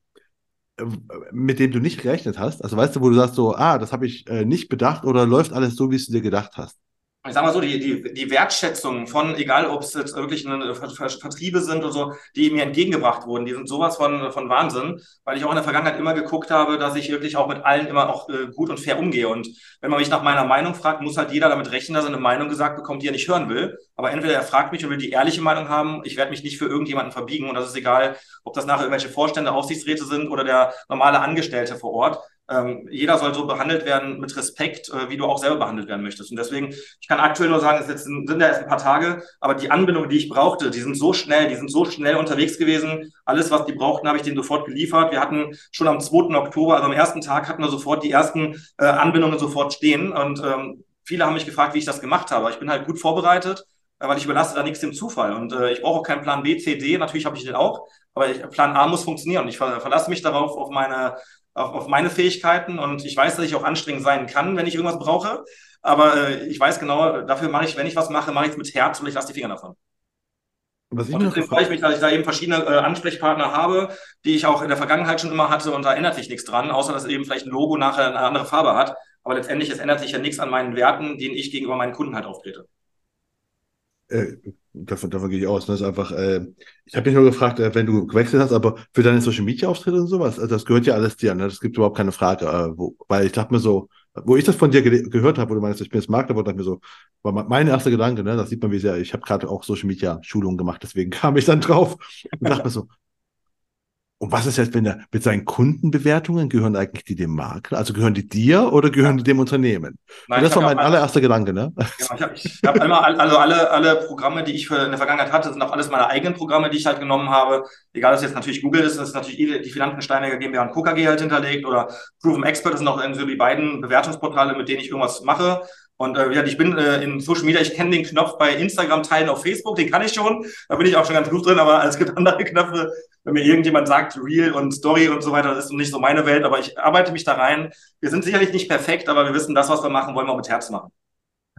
mit dem du nicht gerechnet hast? Also weißt du, wo du sagst so, ah, das habe ich äh, nicht bedacht oder läuft alles so, wie es du dir gedacht hast? Ich sag mal so, die, die, die Wertschätzung von, egal ob es jetzt wirklich eine Vertriebe sind oder so, die mir entgegengebracht wurden, die sind sowas von, von Wahnsinn, weil ich auch in der Vergangenheit immer geguckt habe, dass ich wirklich auch mit allen immer auch äh, gut und fair umgehe. Und wenn man mich nach meiner Meinung fragt, muss halt jeder damit rechnen, dass er eine Meinung gesagt bekommt, die er nicht hören will. Aber entweder er fragt mich und will die ehrliche Meinung haben, ich werde mich nicht für irgendjemanden verbiegen und das ist egal, ob das nachher irgendwelche Vorstände, Aufsichtsräte sind oder der normale Angestellte vor Ort ähm, jeder soll so behandelt werden mit Respekt, äh, wie du auch selber behandelt werden möchtest. Und deswegen, ich kann aktuell nur sagen, es jetzt, sind ja erst ein paar Tage, aber die Anbindungen, die ich brauchte, die sind so schnell, die sind so schnell unterwegs gewesen. Alles, was die brauchten, habe ich denen sofort geliefert. Wir hatten schon am 2. Oktober, also am ersten Tag, hatten wir sofort die ersten äh, Anbindungen sofort stehen. Und ähm, viele haben mich gefragt, wie ich das gemacht habe. Ich bin halt gut vorbereitet weil ich überlasse da nichts dem Zufall. Und äh, ich brauche auch keinen Plan B, C, D, natürlich habe ich den auch, aber ich, Plan A muss funktionieren. Und ich ver verlasse mich darauf, auf meine auf, auf meine Fähigkeiten und ich weiß, dass ich auch anstrengend sein kann, wenn ich irgendwas brauche. Aber äh, ich weiß genau, dafür mache ich, wenn ich was mache, mache ich es mit Herz und ich lasse die Finger davon. Was ich und deswegen freue ich mich, dass ich da eben verschiedene äh, Ansprechpartner habe, die ich auch in der Vergangenheit schon immer hatte und da ändert sich nichts dran, außer dass eben vielleicht ein Logo nachher eine andere Farbe hat. Aber letztendlich, es ändert sich ja nichts an meinen Werten, denen ich gegenüber meinen Kunden halt auftrete. Äh, davon, davon gehe ich aus. Das ist einfach, äh, ich habe mich nur gefragt, äh, wenn du gewechselt hast, aber für deine Social Media Auftritte und sowas, also das gehört ja alles dir, ne? Das gibt überhaupt keine Frage. Äh, wo, weil ich dachte mir so, wo ich das von dir ge gehört habe, wo du meinst, ich bin jetzt Makler, dachte mir so, war mein erster Gedanke, ne, das sieht man wie sehr, ich habe gerade auch Social Media Schulungen gemacht, deswegen kam ich dann drauf und dachte mir so, und was ist jetzt, wenn er mit seinen Kundenbewertungen gehören eigentlich die dem Makler? Also gehören die dir oder gehören die dem Unternehmen? Nein, das war mein allererster Gedanke, ne? Genau, ich habe ich hab immer, also alle, alle Programme, die ich für in der Vergangenheit hatte, sind auch alles meine eigenen Programme, die ich halt genommen habe. Egal, dass jetzt natürlich Google ist, das ist natürlich die Finanzen Steinberger GmbH und KKG halt hinterlegt oder Proven Expert, das sind auch so die beiden Bewertungsportale, mit denen ich irgendwas mache. Und äh, ich bin äh, in Social Media, ich kenne den Knopf bei Instagram teilen auf Facebook, den kann ich schon. Da bin ich auch schon ganz gut drin, aber es gibt andere Knöpfe, wenn mir irgendjemand sagt, Real und Story und so weiter, das ist nicht so meine Welt, aber ich arbeite mich da rein. Wir sind sicherlich nicht perfekt, aber wir wissen, das, was wir machen, wollen wir auch mit Herz machen.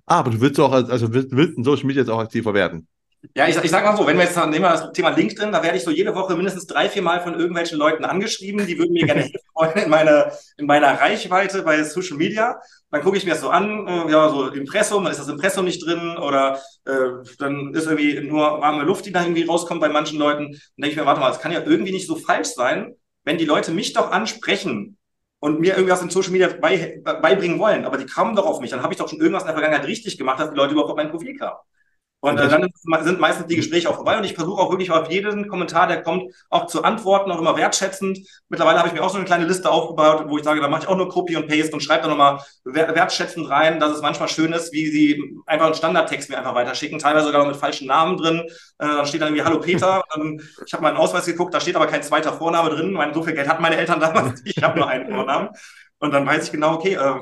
Ah, aber du willst auch, also willst, willst in Social Media jetzt auch aktiver werden? Ja, ich, ich sage mal so, wenn wir jetzt nehmen wir das Thema LinkedIn, da werde ich so jede Woche mindestens drei, vier Mal von irgendwelchen Leuten angeschrieben, die würden mir gerne helfen wollen in meiner, in meiner Reichweite bei Social Media. Dann gucke ich mir das so an, äh, ja, so Impressum, dann ist das Impressum nicht drin oder äh, dann ist irgendwie nur warme Luft, die da irgendwie rauskommt bei manchen Leuten. Dann denke ich mir, warte mal, das kann ja irgendwie nicht so falsch sein, wenn die Leute mich doch ansprechen und mir irgendwas in Social Media bei, beibringen wollen, aber die kamen doch auf mich, dann habe ich doch schon irgendwas in der Vergangenheit richtig gemacht, dass die Leute überhaupt auf mein Profil kamen. Und äh, dann sind meistens die Gespräche auch vorbei und ich versuche auch wirklich auf jeden Kommentar, der kommt, auch zu antworten, auch immer wertschätzend. Mittlerweile habe ich mir auch so eine kleine Liste aufgebaut, wo ich sage, da mache ich auch nur Copy und Paste und schreibe da nochmal wertschätzend rein, dass es manchmal schön ist, wie sie einfach einen Standardtext mir einfach weiterschicken, teilweise sogar mit falschen Namen drin. Äh, dann steht dann irgendwie Hallo Peter. Und, ich habe meinen Ausweis geguckt, da steht aber kein zweiter Vorname drin. Mein, so viel Geld hatten meine Eltern damals. Ich habe nur einen Vornamen. Und dann weiß ich genau, okay, äh,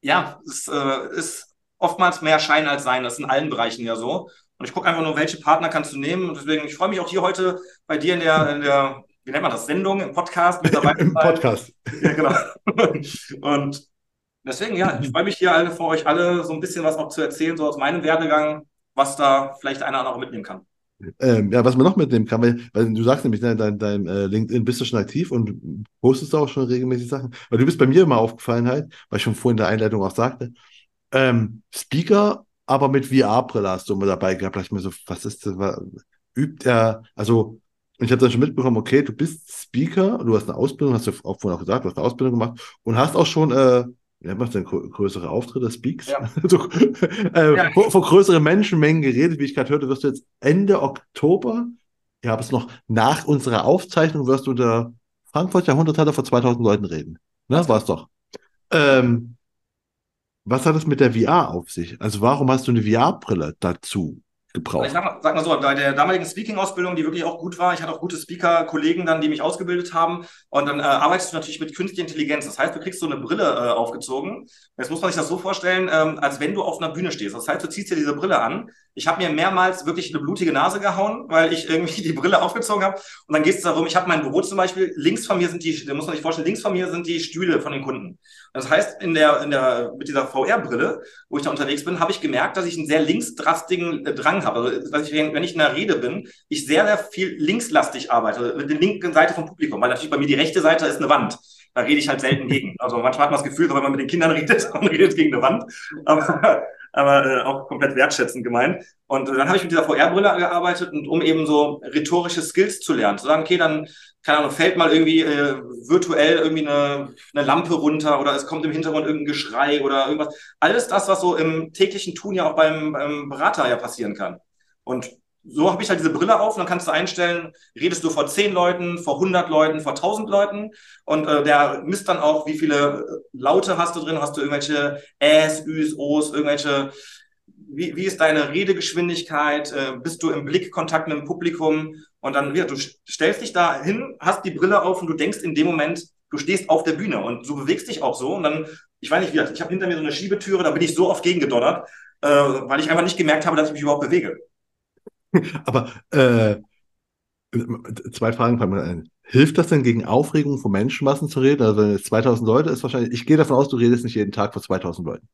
ja, es äh, ist oftmals mehr Schein als Sein. Das ist in allen Bereichen ja so. Und ich gucke einfach nur, welche Partner kannst du nehmen. Und deswegen, ich freue mich auch hier heute bei dir in der, in der wie nennt man das, Sendung, im Podcast mit dabei. Im Podcast. Ja, genau. Und deswegen, ja, ich freue mich hier alle für euch alle so ein bisschen was auch zu erzählen, so aus meinem Werdegang, was da vielleicht einer auch mitnehmen kann. Ähm, ja, was man noch mitnehmen kann, weil, weil du sagst nämlich, dein, dein, dein äh, LinkedIn bist du schon aktiv und postest auch schon regelmäßig Sachen. Weil du bist bei mir immer aufgefallen halt, weil ich schon vorhin in der Einleitung auch sagte, ähm, Speaker, aber mit VR-Brille hast du immer dabei gehabt. Da ich mir so, was ist das? Übt er, also ich habe dann schon mitbekommen, okay, du bist Speaker, du hast eine Ausbildung, hast du auch vorhin auch gesagt, du hast eine Ausbildung gemacht und hast auch schon, äh, wie nennt man denn, größere Auftritte, Speaks? Ja. so, äh, ja. vor, vor größeren Menschenmengen geredet, wie ich gerade hörte, wirst du jetzt Ende Oktober, ja, aber es noch nach unserer Aufzeichnung wirst du der Frankfurt Jahrhunderthalle vor 2000 Leuten reden. Ne, war es doch. Ähm, was hat es mit der VR auf sich? Also warum hast du eine VR-Brille dazu? gebraucht. Ich sag mal, sag mal so, bei der damaligen Speaking-Ausbildung, die wirklich auch gut war, ich hatte auch gute Speaker-Kollegen dann, die mich ausgebildet haben. Und dann äh, arbeitest du natürlich mit künstlicher Intelligenz. Das heißt, du kriegst so eine Brille äh, aufgezogen. Jetzt muss man sich das so vorstellen, ähm, als wenn du auf einer Bühne stehst. Das heißt, du ziehst dir diese Brille an. Ich habe mir mehrmals wirklich eine blutige Nase gehauen, weil ich irgendwie die Brille aufgezogen habe. Und dann geht es darum, ich habe mein Büro zum Beispiel, links von mir sind die, da muss man sich vorstellen, links von mir sind die Stühle von den Kunden. Das heißt, in der, in der, mit dieser VR-Brille, wo ich da unterwegs bin, habe ich gemerkt, dass ich einen sehr linksdrastigen äh, Drang habe. Also, dass ich, wenn ich in der Rede bin, ich sehr, sehr viel linkslastig arbeite, mit der linken Seite vom Publikum, weil natürlich bei mir die rechte Seite ist eine Wand. Da rede ich halt selten gegen. Also manchmal hat man das Gefühl, wenn man mit den Kindern redet, man redet gegen eine Wand. Aber aber äh, auch komplett wertschätzend gemeint. Und äh, dann habe ich mit dieser VR-Brille gearbeitet und um eben so rhetorische Skills zu lernen, zu sagen, okay, dann keine Ahnung, fällt mal irgendwie äh, virtuell irgendwie eine, eine Lampe runter oder es kommt im Hintergrund irgendein Geschrei oder irgendwas. Alles das, was so im täglichen Tun ja auch beim, beim Berater ja passieren kann. Und so habe ich halt diese Brille auf und dann kannst du einstellen, redest du vor zehn Leuten, vor 100 Leuten, vor 1000 Leuten. Und äh, der misst dann auch, wie viele äh, Laute hast du drin, hast du irgendwelche Äs, Üs, Os, irgendwelche, wie, wie ist deine Redegeschwindigkeit, äh, bist du im Blickkontakt mit dem Publikum? Und dann, ja, du stellst dich da hin, hast die Brille auf und du denkst in dem Moment, du stehst auf der Bühne. Und du bewegst dich auch so. Und dann, ich weiß nicht, wie ich habe hinter mir so eine Schiebetüre, da bin ich so oft gegengedonnert, äh, weil ich einfach nicht gemerkt habe, dass ich mich überhaupt bewege. Aber äh, zwei Fragen fallen mir ein. Hilft das denn gegen Aufregung von Menschenmassen zu reden? Also wenn jetzt 2000 Leute ist wahrscheinlich, ich gehe davon aus, du redest nicht jeden Tag vor 2000 Leuten.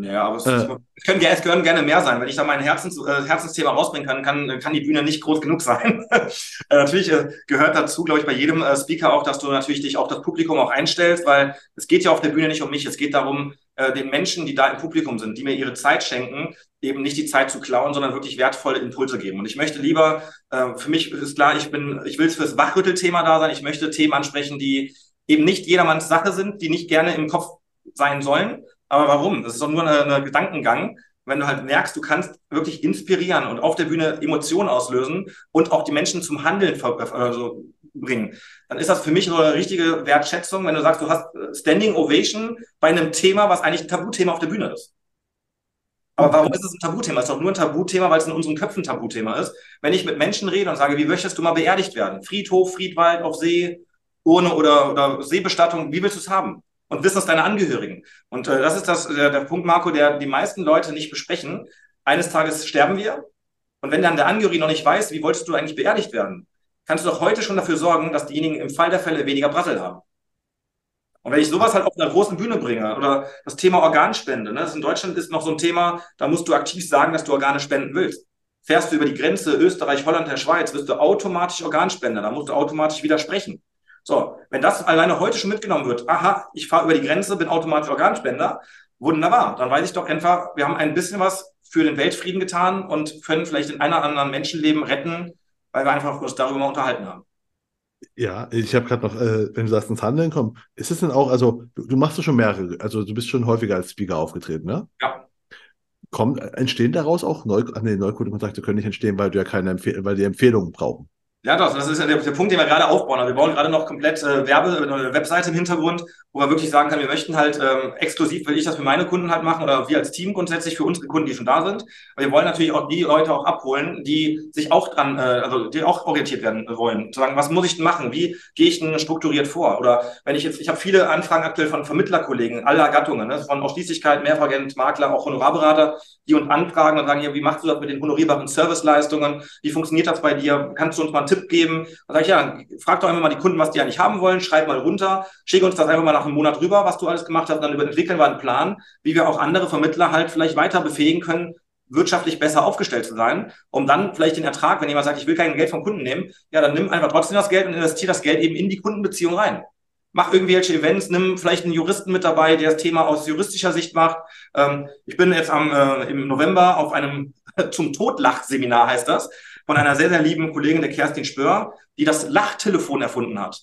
Ja, aber es, äh, es, können, es können gerne mehr sein. Wenn ich da mein Herzens, äh, Herzensthema rausbringen kann, kann, kann die Bühne nicht groß genug sein. äh, natürlich äh, gehört dazu, glaube ich, bei jedem äh, Speaker auch, dass du natürlich dich auf das Publikum auch einstellst, weil es geht ja auf der Bühne nicht um mich. Es geht darum, äh, den Menschen, die da im Publikum sind, die mir ihre Zeit schenken, eben nicht die Zeit zu klauen, sondern wirklich wertvolle Impulse geben. Und ich möchte lieber, äh, für mich ist klar, ich bin, ich will es fürs Wachrüttelthema da sein. Ich möchte Themen ansprechen, die eben nicht jedermanns Sache sind, die nicht gerne im Kopf sein sollen. Aber warum? Das ist doch nur ein Gedankengang. Wenn du halt merkst, du kannst wirklich inspirieren und auf der Bühne Emotionen auslösen und auch die Menschen zum Handeln also bringen, dann ist das für mich eine richtige Wertschätzung, wenn du sagst, du hast Standing Ovation bei einem Thema, was eigentlich ein Tabuthema auf der Bühne ist. Aber warum ist es ein Tabuthema? Es ist doch nur ein Tabuthema, weil es in unseren Köpfen ein Tabuthema ist. Wenn ich mit Menschen rede und sage, wie möchtest du mal beerdigt werden? Friedhof, Friedwald, auf See, Urne oder, oder Seebestattung, wie willst du es haben? Und wissen es deine Angehörigen. Und äh, das ist das, der, der Punkt, Marco, der die meisten Leute nicht besprechen. Eines Tages sterben wir. Und wenn dann der Angehörige noch nicht weiß, wie wolltest du eigentlich beerdigt werden, kannst du doch heute schon dafür sorgen, dass diejenigen im Fall der Fälle weniger Brassel haben. Und wenn ich sowas halt auf einer großen Bühne bringe oder das Thema Organspende, ne, das in Deutschland ist noch so ein Thema, da musst du aktiv sagen, dass du Organe spenden willst. Fährst du über die Grenze Österreich, Holland, der Schweiz, wirst du automatisch Organspender, da musst du automatisch widersprechen. So, wenn das alleine heute schon mitgenommen wird, aha, ich fahre über die Grenze, bin automatisch Organspender, wunderbar, dann weiß ich doch einfach, wir haben ein bisschen was für den Weltfrieden getan und können vielleicht den einen oder anderen Menschenleben retten, weil wir einfach uns darüber mal unterhalten haben. Ja, ich habe gerade noch, äh, wenn du sagst, ins Handeln kommen, ist es denn auch, also du, du machst du schon mehrere, also du bist schon häufiger als Speaker aufgetreten, ne? Ja. Kommt, entstehen daraus auch Neu, nee, Neukundenkontakte können nicht entstehen, weil du ja keine Empfehl weil die Empfehlungen brauchen. Ja, doch, das ist der, der Punkt, den wir gerade aufbauen. Wir bauen gerade noch komplett äh, Werbe, eine Webseite im Hintergrund, wo man wirklich sagen kann, wir möchten halt ähm, exklusiv, will ich das für meine Kunden halt machen oder wir als Team grundsätzlich für unsere Kunden, die schon da sind. Aber wir wollen natürlich auch die Leute auch abholen, die sich auch dran, äh, also die auch orientiert werden wollen. Zu sagen, was muss ich denn machen? Wie gehe ich denn strukturiert vor? Oder wenn ich jetzt, ich habe viele Anfragen aktuell von Vermittlerkollegen aller Gattungen, ne, von Ausschließlichkeit, Mehrfagent, Makler, auch Honorarberater, die uns anfragen und sagen, ja, wie machst du das mit den honorierbaren Serviceleistungen? Wie funktioniert das bei dir? Kannst du uns mal Tipp geben. Dann sage ich, ja, frag doch einfach mal die Kunden, was die eigentlich haben wollen, schreib mal runter, schick uns das einfach mal nach einem Monat rüber, was du alles gemacht hast, dann entwickeln wir einen Plan, wie wir auch andere Vermittler halt vielleicht weiter befähigen können, wirtschaftlich besser aufgestellt zu sein, um dann vielleicht den Ertrag, wenn jemand sagt, ich will kein Geld vom Kunden nehmen, ja, dann nimm einfach trotzdem das Geld und investiere das Geld eben in die Kundenbeziehung rein. Mach irgendwelche Events, nimm vielleicht einen Juristen mit dabei, der das Thema aus juristischer Sicht macht. Ähm, ich bin jetzt am, äh, im November auf einem zum Todlach-Seminar heißt das von einer sehr, sehr lieben Kollegin, der Kerstin Spör, die das Lachtelefon erfunden hat.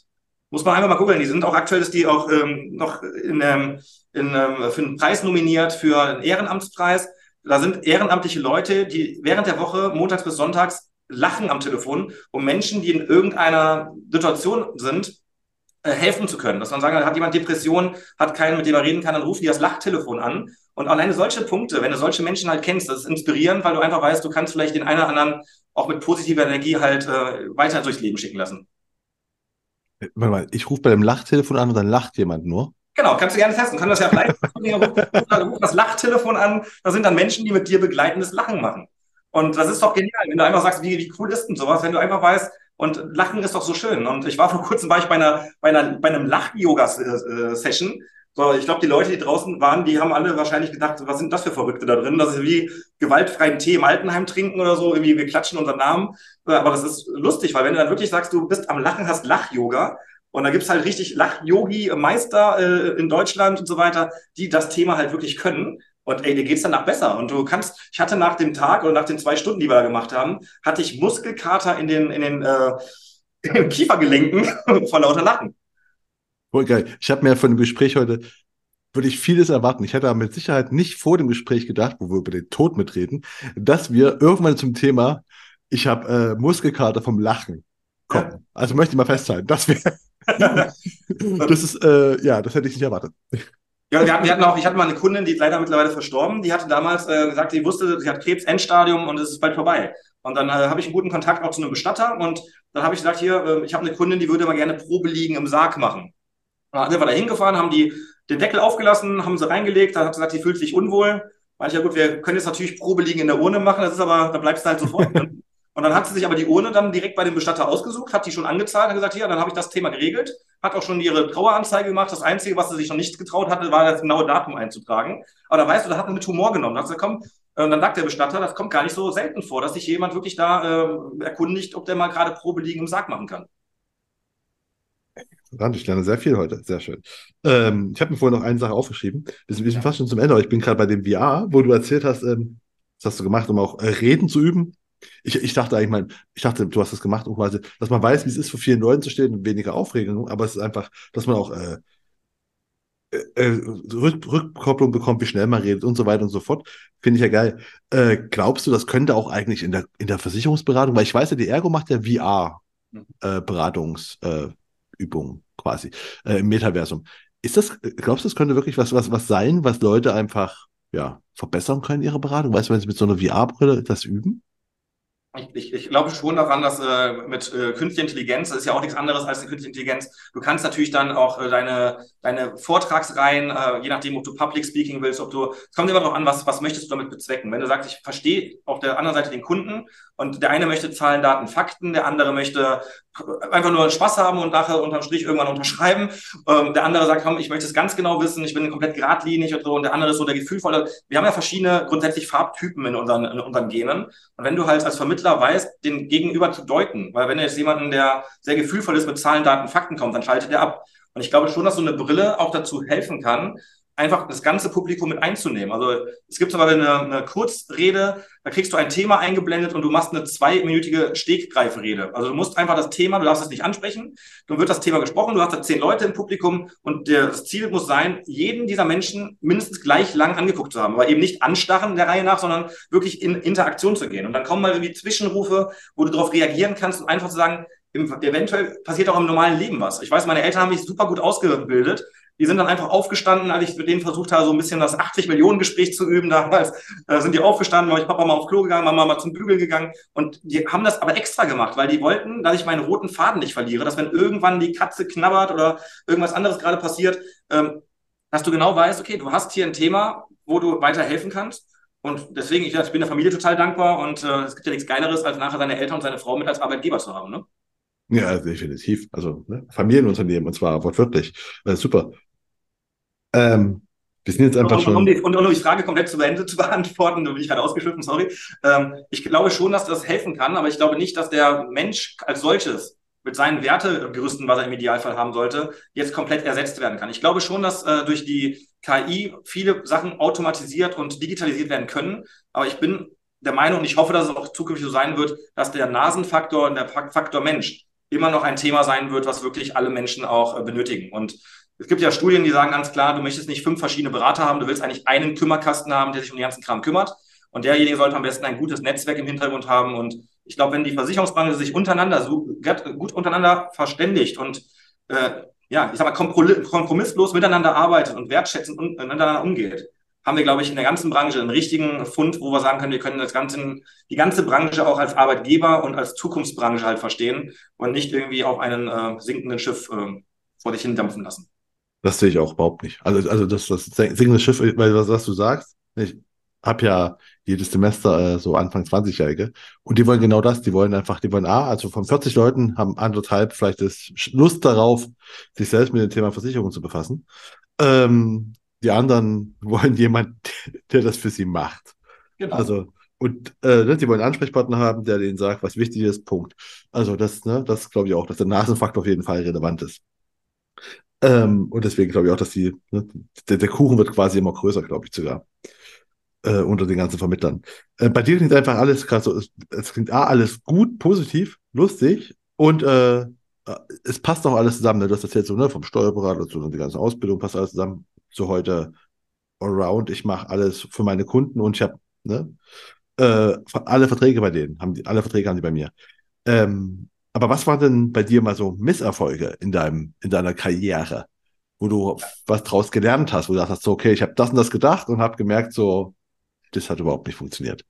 Muss man einfach mal gucken. Die sind auch aktuell, ist die auch ähm, noch in, ähm, in, ähm, für einen Preis nominiert, für einen Ehrenamtspreis. Da sind ehrenamtliche Leute, die während der Woche, montags bis sonntags, lachen am Telefon, um Menschen, die in irgendeiner Situation sind, äh, helfen zu können. Dass man sagen, hat jemand Depression, hat keinen, mit dem er reden kann, dann rufen die das Lachtelefon an. Und alleine solche Punkte, wenn du solche Menschen halt kennst, das ist inspirierend, weil du einfach weißt, du kannst vielleicht den einen oder anderen auch mit positiver Energie halt äh, weiter durchs Leben schicken lassen. Warte mal, ich rufe bei dem Lachtelefon an und dann lacht jemand nur. Genau, kannst du gerne testen. Können das ja live ruf das Lachtelefon an. Da sind dann Menschen, die mit dir begleitendes Lachen machen. Und das ist doch genial, wenn du einfach sagst, wie, wie cool ist denn sowas, wenn du einfach weißt, und Lachen ist doch so schön. Und ich war vor kurzem war ich bei einer, bei einer, bei einem Lach-Yoga-Session äh, so, ich glaube, die Leute, die draußen waren, die haben alle wahrscheinlich gedacht, was sind das für Verrückte da drin? Das ist wie gewaltfreien Tee im Altenheim trinken oder so, irgendwie wir klatschen unseren Namen. Aber das ist lustig, weil wenn du dann wirklich sagst, du bist am Lachen, hast Lach-Yoga und da gibt's halt richtig Lach-Yogi-Meister äh, in Deutschland und so weiter, die das Thema halt wirklich können. Und ey, dir geht's danach besser. Und du kannst, ich hatte nach dem Tag oder nach den zwei Stunden, die wir da gemacht haben, hatte ich Muskelkater in den, in den, äh, in den Kiefergelenken vor lauter Lachen. Voll geil. Ich habe mir von dem Gespräch heute würde ich vieles erwarten. Ich hätte aber mit Sicherheit nicht vor dem Gespräch gedacht, wo wir über den Tod mitreden, dass wir irgendwann zum Thema, ich habe äh, Muskelkater vom Lachen kommen. Ja. Also möchte ich mal festhalten. Das wäre, das ist, äh, ja, das hätte ich nicht erwartet. Ja, wir hatten, wir hatten auch, ich hatte mal eine Kundin, die ist leider mittlerweile verstorben, die hatte damals äh, gesagt, sie wusste, sie hat Krebs, Endstadium und es ist bald vorbei. Und dann äh, habe ich einen guten Kontakt auch zu einem Bestatter und dann habe ich gesagt, hier, äh, ich habe eine Kundin, die würde mal gerne Probe liegen im Sarg machen. Dann sind wir da hingefahren, haben die den Deckel aufgelassen, haben sie reingelegt, dann hat sie gesagt, sie fühlt sich unwohl. Meinte ich, ja gut, wir können jetzt natürlich Probe liegen in der Urne machen, das ist aber, da bleibst du halt sofort. Und dann hat sie sich aber die Urne dann direkt bei dem Bestatter ausgesucht, hat die schon angezahlt, hat gesagt, ja, dann habe ich das Thema geregelt, hat auch schon ihre Traueranzeige gemacht. Das Einzige, was sie sich noch nicht getraut hatte, war das genaue Datum einzutragen. Aber da weißt du, da hat man mit Humor genommen. Da hat sie gesagt, komm, und dann sagt der Bestatter, das kommt gar nicht so selten vor, dass sich jemand wirklich da äh, erkundigt, ob der mal gerade Probe liegen im Sarg machen kann. Rand, ich lerne sehr viel heute. Sehr schön. Ähm, ich habe mir vorhin noch eine Sache aufgeschrieben. Wir sind, wir sind fast schon zum Ende, aber ich bin gerade bei dem VR, wo du erzählt hast, ähm, das hast du gemacht, um auch äh, Reden zu üben. Ich, ich dachte eigentlich mal, ich dachte, du hast das gemacht, um quasi, dass man weiß, wie es ist, vor vielen Leuten zu stehen und weniger Aufregung, aber es ist einfach, dass man auch äh, äh, äh, Rück Rückkopplung bekommt, wie schnell man redet und so weiter und so fort. Finde ich ja geil. Äh, glaubst du, das könnte auch eigentlich in der, in der Versicherungsberatung, weil ich weiß ja, die Ergo macht ja VR-Beratungsübungen mhm. Äh, quasi äh, im Metaversum. Ist das, glaubst du, das könnte wirklich was, was, was sein, was Leute einfach ja, verbessern können, ihre Beratung? Weißt du, wenn sie mit so einer VR-Brille das üben? Ich, ich, glaube schon daran, dass äh, mit äh, künstlicher Intelligenz, ist ja auch nichts anderes als eine künstliche Intelligenz, du kannst natürlich dann auch äh, deine, deine Vortragsreihen, äh, je nachdem, ob du Public Speaking willst, ob du, es kommt immer darauf an, was, was möchtest du damit bezwecken. Wenn du sagst, ich verstehe auf der anderen Seite den Kunden und der eine möchte Zahlen, Daten, Fakten, der andere möchte einfach nur Spaß haben und nachher unterm Strich irgendwann unterschreiben. Ähm, der andere sagt, komm, ich möchte es ganz genau wissen, ich bin komplett geradlinig und so. Und der andere ist so der gefühlvolle. Wir haben ja verschiedene grundsätzlich Farbtypen in unseren, in unseren Genen. Und wenn du halt als Vermittler weißt, den Gegenüber zu deuten, weil wenn jetzt jemanden, der sehr gefühlvoll ist, mit Zahlen, Daten, Fakten kommt, dann schaltet er ab. Und ich glaube schon, dass so eine Brille auch dazu helfen kann, einfach das ganze Publikum mit einzunehmen. Also es gibt zum Beispiel eine, eine Kurzrede, da kriegst du ein Thema eingeblendet und du machst eine zweiminütige Steggreifrede. Also du musst einfach das Thema, du darfst es nicht ansprechen, dann wird das Thema gesprochen, du hast da zehn Leute im Publikum und das Ziel muss sein, jeden dieser Menschen mindestens gleich lang angeguckt zu haben, aber eben nicht anstarren der Reihe nach, sondern wirklich in Interaktion zu gehen. Und dann kommen mal irgendwie Zwischenrufe, wo du darauf reagieren kannst und einfach zu sagen, eventuell passiert auch im normalen Leben was. Ich weiß, meine Eltern haben mich super gut ausgebildet. Die sind dann einfach aufgestanden, als ich mit denen versucht habe, so ein bisschen das 80 Millionen Gespräch zu üben. Damals äh, sind die aufgestanden, weil ich Papa mal aufs Klo gegangen, Mama mal zum Bügeln gegangen. Und die haben das aber extra gemacht, weil die wollten, dass ich meinen roten Faden nicht verliere, dass wenn irgendwann die Katze knabbert oder irgendwas anderes gerade passiert, ähm, dass du genau weißt, okay, du hast hier ein Thema, wo du weiterhelfen kannst. Und deswegen, ich, ich bin der Familie total dankbar und äh, es gibt ja nichts Geileres, als nachher seine Eltern und seine Frau mit als Arbeitgeber zu haben. Ne? Ja, definitiv. Also ne? Familienunternehmen und zwar wortwörtlich. Äh, super. Ähm, wir sind jetzt einfach und, schon. Um die, und um die Frage komplett zu Ende zu beantworten, da bin ich gerade ausgeschliffen, sorry. Ähm, ich glaube schon, dass das helfen kann, aber ich glaube nicht, dass der Mensch als solches mit seinen Wertegerüsten, was er im Idealfall haben sollte, jetzt komplett ersetzt werden kann. Ich glaube schon, dass äh, durch die KI viele Sachen automatisiert und digitalisiert werden können, aber ich bin der Meinung und ich hoffe, dass es auch zukünftig so sein wird, dass der Nasenfaktor und der Faktor Mensch immer noch ein Thema sein wird, was wirklich alle Menschen auch äh, benötigen. Und es gibt ja Studien, die sagen ganz klar, du möchtest nicht fünf verschiedene Berater haben, du willst eigentlich einen Kümmerkasten haben, der sich um den ganzen Kram kümmert. Und derjenige sollte am besten ein gutes Netzwerk im Hintergrund haben. Und ich glaube, wenn die Versicherungsbranche sich untereinander gut untereinander verständigt und äh, ja, ich sag mal, kompromisslos miteinander arbeitet und wertschätzend miteinander umgeht, haben wir, glaube ich, in der ganzen Branche einen richtigen Fund, wo wir sagen können, wir können das ganze, die ganze Branche auch als Arbeitgeber und als Zukunftsbranche halt verstehen und nicht irgendwie auf einen äh, sinkenden Schiff äh, vor dich hindampfen lassen. Das sehe ich auch überhaupt nicht. Also, also das, das sinkende Schiff, weil was, was du sagst, ich habe ja jedes Semester äh, so Anfang 20-Jährige und die wollen genau das, die wollen einfach, die wollen A, also von 40 Leuten haben anderthalb vielleicht das Lust darauf, sich selbst mit dem Thema Versicherung zu befassen. Ähm, die anderen wollen jemand, der das für sie macht. Genau. Also, und äh, ne, sie wollen einen Ansprechpartner haben, der denen sagt, was wichtig ist, Punkt. Also das, ne, das glaube ich auch, dass der Nasenfaktor auf jeden Fall relevant ist. Ähm, und deswegen glaube ich auch, dass die, ne, der, der, Kuchen wird quasi immer größer, glaube ich sogar. Äh, unter den ganzen Vermittlern. Äh, bei dir klingt einfach alles gerade so, es, es, klingt A, alles gut, positiv, lustig und äh, äh es passt auch alles zusammen. Ne? Du hast das jetzt so, ne, vom Steuerberater zu die ganze Ausbildung passt alles zusammen. So heute around, ich mache alles für meine Kunden und ich habe ne, äh, alle Verträge bei denen, haben die, alle Verträge haben die bei mir. Ähm, aber was waren denn bei dir mal so Misserfolge in deinem, in deiner Karriere, wo du was draus gelernt hast, wo du sagst, so, okay, ich habe das und das gedacht und habe gemerkt, so, das hat überhaupt nicht funktioniert.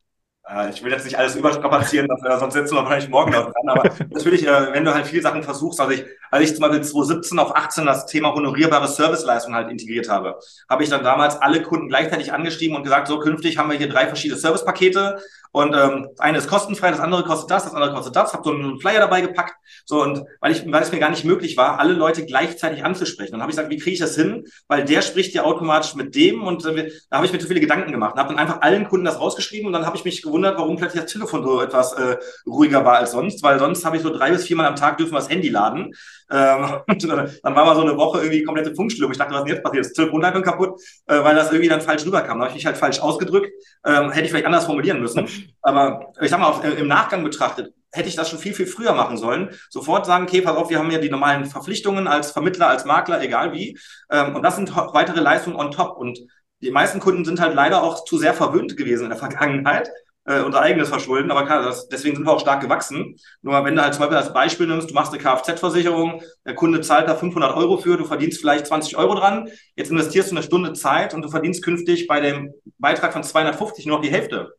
Äh, ich will jetzt nicht alles überstrapazieren, sonst sitzen wir wahrscheinlich morgen noch dran. Aber natürlich, äh, wenn du halt viele Sachen versuchst, also ich, als ich zum Beispiel 2017 auf 18 das Thema honorierbare Serviceleistung halt integriert habe, habe ich dann damals alle Kunden gleichzeitig angeschrieben und gesagt, so künftig haben wir hier drei verschiedene Servicepakete und ähm, eine ist kostenfrei, das andere kostet das, das andere kostet das. Habe so einen Flyer dabei gepackt, so und weil ich, weil es mir gar nicht möglich war, alle Leute gleichzeitig anzusprechen. Dann habe ich gesagt, wie kriege ich das hin? Weil der spricht ja automatisch mit dem und äh, da habe ich mir zu viele Gedanken gemacht und habe dann einfach allen Kunden das rausgeschrieben und dann habe ich mich gewundert, warum plötzlich das Telefon so etwas äh, ruhiger war als sonst, weil sonst habe ich so drei bis viermal am Tag dürfen wir das Handy laden. Ähm, und dann war mal so eine Woche irgendwie komplette Funkstille. Ich dachte, was ist denn jetzt passiert? Die Telefonleitung kaputt, äh, weil das irgendwie dann falsch rüberkam. Da habe ich mich halt falsch ausgedrückt. Ähm, hätte ich vielleicht anders formulieren müssen. Aber ich sag mal, auf, im Nachgang betrachtet, hätte ich das schon viel, viel früher machen sollen. Sofort sagen, okay, pass auf, wir haben ja die normalen Verpflichtungen als Vermittler, als Makler, egal wie. Ähm, und das sind weitere Leistungen on top. Und die meisten Kunden sind halt leider auch zu sehr verwöhnt gewesen in der Vergangenheit äh, unser eigenes Verschulden, aber klar, das, deswegen sind wir auch stark gewachsen. Nur wenn du halt zum Beispiel als Beispiel nimmst, du machst eine Kfz-Versicherung, der Kunde zahlt da 500 Euro für, du verdienst vielleicht 20 Euro dran, jetzt investierst du eine Stunde Zeit und du verdienst künftig bei dem Beitrag von 250 nur noch die Hälfte.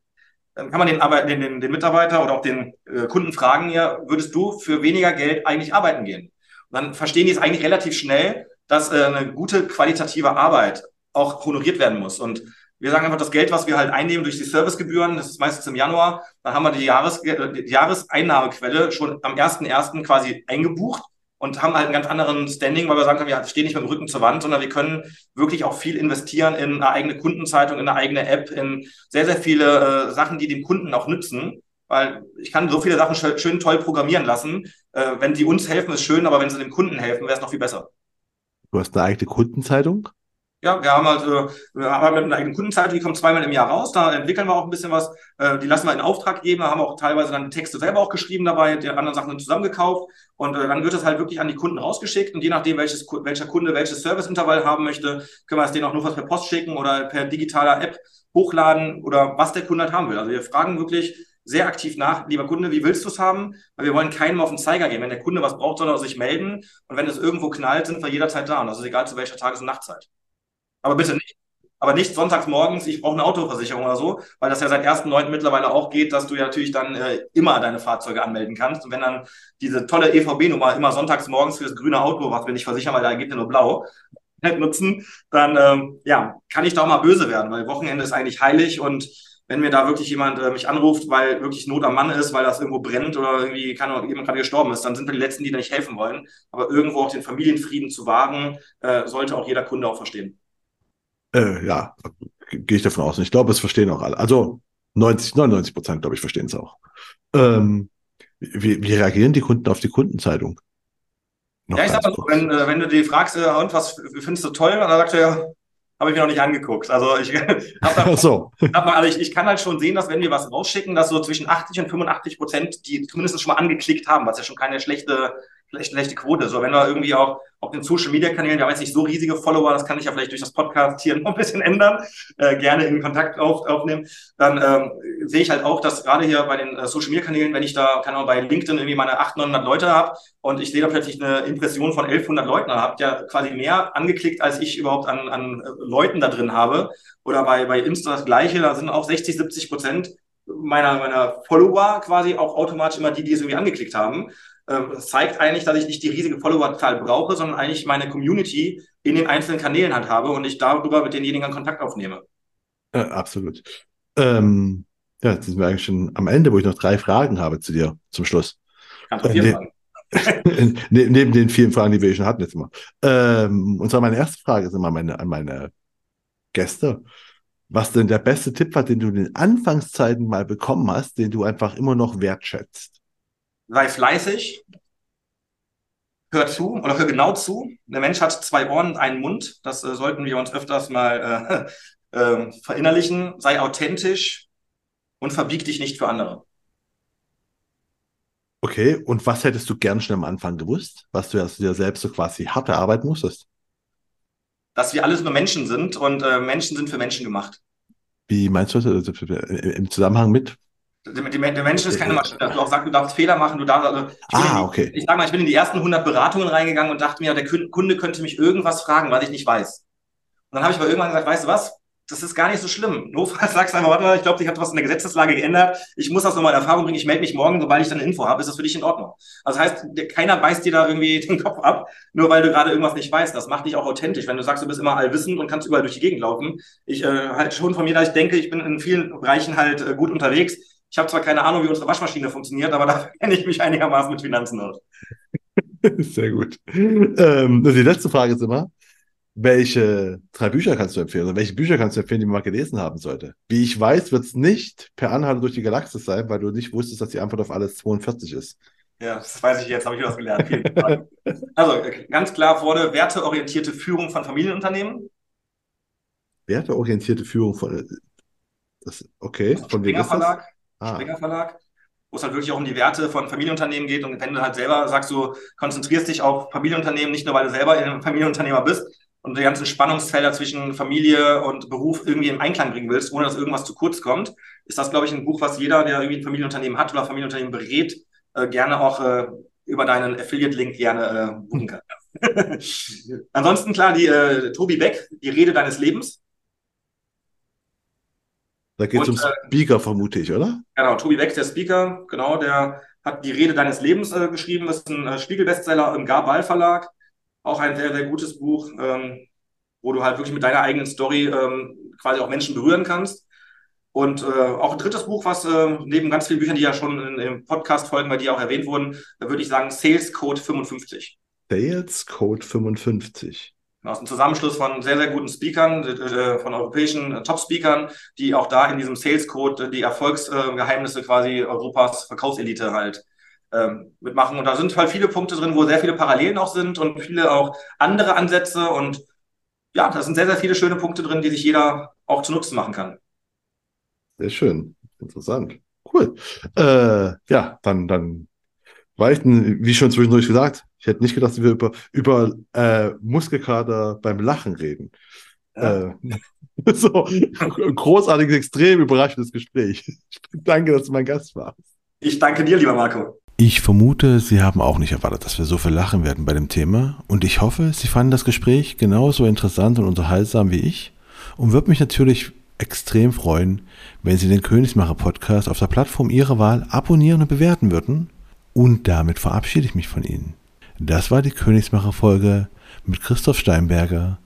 Dann kann man den, den, den, den Mitarbeiter oder auch den äh, Kunden fragen, ja, würdest du für weniger Geld eigentlich arbeiten gehen? Und dann verstehen die es eigentlich relativ schnell, dass äh, eine gute qualitative Arbeit auch honoriert werden muss. Und wir sagen einfach, das Geld, was wir halt einnehmen durch die Servicegebühren, das ist meistens im Januar, dann haben wir die, Jahres die Jahreseinnahmequelle schon am 1.1. quasi eingebucht und haben halt einen ganz anderen Standing, weil wir sagen können, wir stehen nicht mit dem Rücken zur Wand, sondern wir können wirklich auch viel investieren in eine eigene Kundenzeitung, in eine eigene App, in sehr, sehr viele äh, Sachen, die dem Kunden auch nützen. Weil ich kann so viele Sachen schön, toll programmieren lassen. Äh, wenn die uns helfen, ist schön, aber wenn sie dem Kunden helfen, wäre es noch viel besser. Du hast eine eigene Kundenzeitung? Ja, wir haben halt, äh, wir arbeiten mit einer eigenen Kundenzeitung, die kommt zweimal im Jahr raus, da entwickeln wir auch ein bisschen was, äh, die lassen wir in Auftrag geben, haben auch teilweise dann Texte selber auch geschrieben dabei, die anderen Sachen zusammengekauft und äh, dann wird das halt wirklich an die Kunden rausgeschickt und je nachdem, welches, welcher Kunde welches Serviceintervall haben möchte, können wir es denen auch nur was per Post schicken oder per digitaler App hochladen oder was der Kunde halt haben will. Also wir fragen wirklich sehr aktiv nach, lieber Kunde, wie willst du es haben? Weil wir wollen keinem auf den Zeiger gehen. Wenn der Kunde was braucht, soll er sich melden und wenn es irgendwo knallt, sind wir jederzeit da und das ist egal zu welcher Tages- und Nachtzeit. Aber bitte nicht. Aber nicht sonntags morgens, ich brauche eine Autoversicherung oder so, weil das ja seit 1.9. mittlerweile auch geht, dass du ja natürlich dann äh, immer deine Fahrzeuge anmelden kannst. Und wenn dann diese tolle EVB-Nummer immer sonntags morgens für das grüne Auto, was wir nicht versichern, weil da geht ja nur blau, nutzen, dann ähm, ja, kann ich da auch mal böse werden, weil Wochenende ist eigentlich heilig und wenn mir da wirklich jemand äh, mich anruft, weil wirklich Not am Mann ist, weil das irgendwo brennt oder irgendwie kann jemand gerade gestorben ist, dann sind wir die Letzten, die da nicht helfen wollen. Aber irgendwo auch den Familienfrieden zu wahren, äh, sollte auch jeder Kunde auch verstehen. Äh, ja, gehe ich davon aus. Und ich glaube, es verstehen auch alle. Also 90, 99 Prozent, glaube ich, verstehen es auch. Ähm, wie, wie, reagieren die Kunden auf die Kundenzeitung? Noch ja, ich sag mal so, wenn, äh, wenn du die fragst, äh, und was findest du toll? Dann sagt er ja, habe ich mir noch nicht angeguckt. Also ich, hab so. hab mal, also ich, ich kann halt schon sehen, dass wenn wir was rausschicken, dass so zwischen 80 und 85 Prozent die zumindest schon mal angeklickt haben, was ja schon keine schlechte vielleicht schlechte Quote. So, wenn wir irgendwie auch auf den Social Media Kanälen, ja weiß nicht, so riesige Follower, das kann ich ja vielleicht durch das Podcast hier noch ein bisschen ändern, äh, gerne in Kontakt auf, aufnehmen, dann ähm, sehe ich halt auch, dass gerade hier bei den äh, Social Media Kanälen, wenn ich da, kann auch bei LinkedIn irgendwie meine 800, 900 Leute habe und ich sehe da plötzlich eine Impression von 1100 Leuten, dann habt ja quasi mehr angeklickt, als ich überhaupt an, an äh, Leuten da drin habe. Oder bei, bei Insta das Gleiche, da sind auch 60, 70 Prozent meiner, meiner Follower quasi auch automatisch immer die, die es irgendwie angeklickt haben. Ähm, das zeigt eigentlich, dass ich nicht die riesige Followerzahl brauche, sondern eigentlich meine Community in den einzelnen Kanälen halt habe und ich darüber mit denjenigen Kontakt aufnehme. Ja, absolut. Ähm, ja, jetzt sind wir eigentlich schon am Ende, wo ich noch drei Fragen habe zu dir zum Schluss. Kannst du vier äh, Fragen. Ne, neben den vielen Fragen, die wir schon hatten jetzt mal. Ähm, und zwar meine erste Frage ist immer meine, an meine Gäste. Was denn der beste Tipp war, den du in den Anfangszeiten mal bekommen hast, den du einfach immer noch wertschätzt? Sei fleißig, hör zu oder hör genau zu. Der Mensch hat zwei Ohren und einen Mund. Das äh, sollten wir uns öfters mal äh, äh, verinnerlichen. Sei authentisch und verbieg dich nicht für andere. Okay, und was hättest du gern schon am Anfang gewusst, was du dir selbst so quasi hart erarbeiten musstest? Dass wir alles nur Menschen sind und äh, Menschen sind für Menschen gemacht. Wie meinst du das also, im Zusammenhang mit? Der Mensch ist keine Maschine. Du auch sagst, du darfst Fehler machen. Du darfst, also ah, okay. ich sage mal, ich bin in die ersten 100 Beratungen reingegangen und dachte mir, der Kunde könnte mich irgendwas fragen, was ich nicht weiß. Und dann habe ich aber irgendwann gesagt, weißt du was? Das ist gar nicht so schlimm. Notfalls sagst du einfach, warte mal, ich glaube, sich hat was in der Gesetzeslage geändert. Ich muss das nochmal in Erfahrung bringen. Ich melde mich morgen, sobald ich dann eine Info habe. Ist das für dich in Ordnung? Also das heißt, keiner beißt dir da irgendwie den Kopf ab, nur weil du gerade irgendwas nicht weißt. Das macht dich auch authentisch. Wenn du sagst, du bist immer allwissend und kannst überall durch die Gegend laufen. Ich äh, halt schon von mir, dass ich denke, ich bin in vielen Bereichen halt äh, gut unterwegs ich habe zwar keine Ahnung, wie unsere Waschmaschine funktioniert, aber da kenne ich mich einigermaßen mit Finanzen aus. Sehr gut. Ähm, die letzte Frage ist immer, welche drei Bücher kannst du empfehlen? Oder welche Bücher kannst du empfehlen, die man mal gelesen haben sollte? Wie ich weiß, wird es nicht per Anhalter durch die Galaxis sein, weil du nicht wusstest, dass die Antwort auf alles 42 ist. Ja, das weiß ich jetzt, habe ich was gelernt. also ganz klar vorne, werteorientierte Führung von Familienunternehmen. Werteorientierte Führung von. Das, okay, von wem ist das? Verlag ah. Springer Verlag. wo es halt wirklich auch um die Werte von Familienunternehmen geht. Und wenn du halt selber sagst, du konzentrierst dich auf Familienunternehmen, nicht nur weil du selber ein Familienunternehmer bist und die ganzen Spannungsfelder zwischen Familie und Beruf irgendwie im Einklang bringen willst, ohne dass irgendwas zu kurz kommt, ist das, glaube ich, ein Buch, was jeder, der irgendwie ein Familienunternehmen hat oder Familienunternehmen berät, äh, gerne auch äh, über deinen Affiliate-Link gerne äh, buchen kann. Ansonsten klar, die äh, Tobi Beck, die Rede deines Lebens. Da geht es um äh, Speaker, vermute ich, oder? Genau, Tobi Beck, der Speaker, genau, der hat die Rede deines Lebens äh, geschrieben. Das ist ein äh, Spiegel-Bestseller im Garbal Verlag. Auch ein sehr, sehr gutes Buch, ähm, wo du halt wirklich mit deiner eigenen Story ähm, quasi auch Menschen berühren kannst. Und äh, auch ein drittes Buch, was äh, neben ganz vielen Büchern, die ja schon in, in Podcast-Folgen bei dir auch erwähnt wurden, da würde ich sagen Sales Code 55. Sales Code 55 aus einem Zusammenschluss von sehr, sehr guten Speakern, äh, äh, von europäischen äh, Top-Speakern, die auch da in diesem Sales Code die Erfolgsgeheimnisse quasi Europas Verkaufselite halt ähm, mitmachen. Und da sind halt viele Punkte drin, wo sehr viele Parallelen auch sind und viele auch andere Ansätze. Und ja, da sind sehr, sehr viele schöne Punkte drin, die sich jeder auch zu Nutzen machen kann. Sehr schön. Interessant. Cool. Äh, ja, dann, dann Weichen, wie schon zwischendurch gesagt, ich hätte nicht gedacht, dass wir über, über äh, Muskelkater beim Lachen reden. Ja. Äh, so, ein großartiges, extrem überraschendes Gespräch. danke, dass du mein Gast warst. Ich danke dir, lieber Marco. Ich vermute, Sie haben auch nicht erwartet, dass wir so viel lachen werden bei dem Thema. Und ich hoffe, Sie fanden das Gespräch genauso interessant und unterhaltsam wie ich. Und würde mich natürlich extrem freuen, wenn Sie den Königsmacher Podcast auf der Plattform Ihrer Wahl abonnieren und bewerten würden. Und damit verabschiede ich mich von Ihnen. Das war die Königsmacher-Folge mit Christoph Steinberger.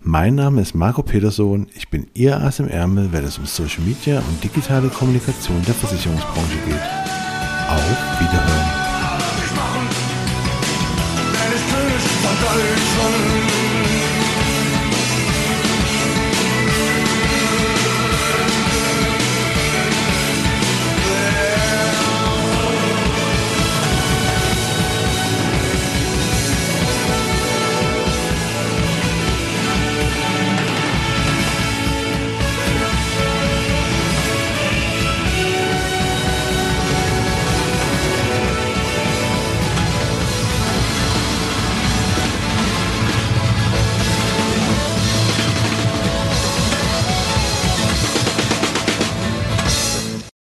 Mein Name ist Marco Petersohn. Ich bin Ihr Ass im Ärmel, wenn es um Social Media und digitale Kommunikation der Versicherungsbranche geht. Auf Wiederhören.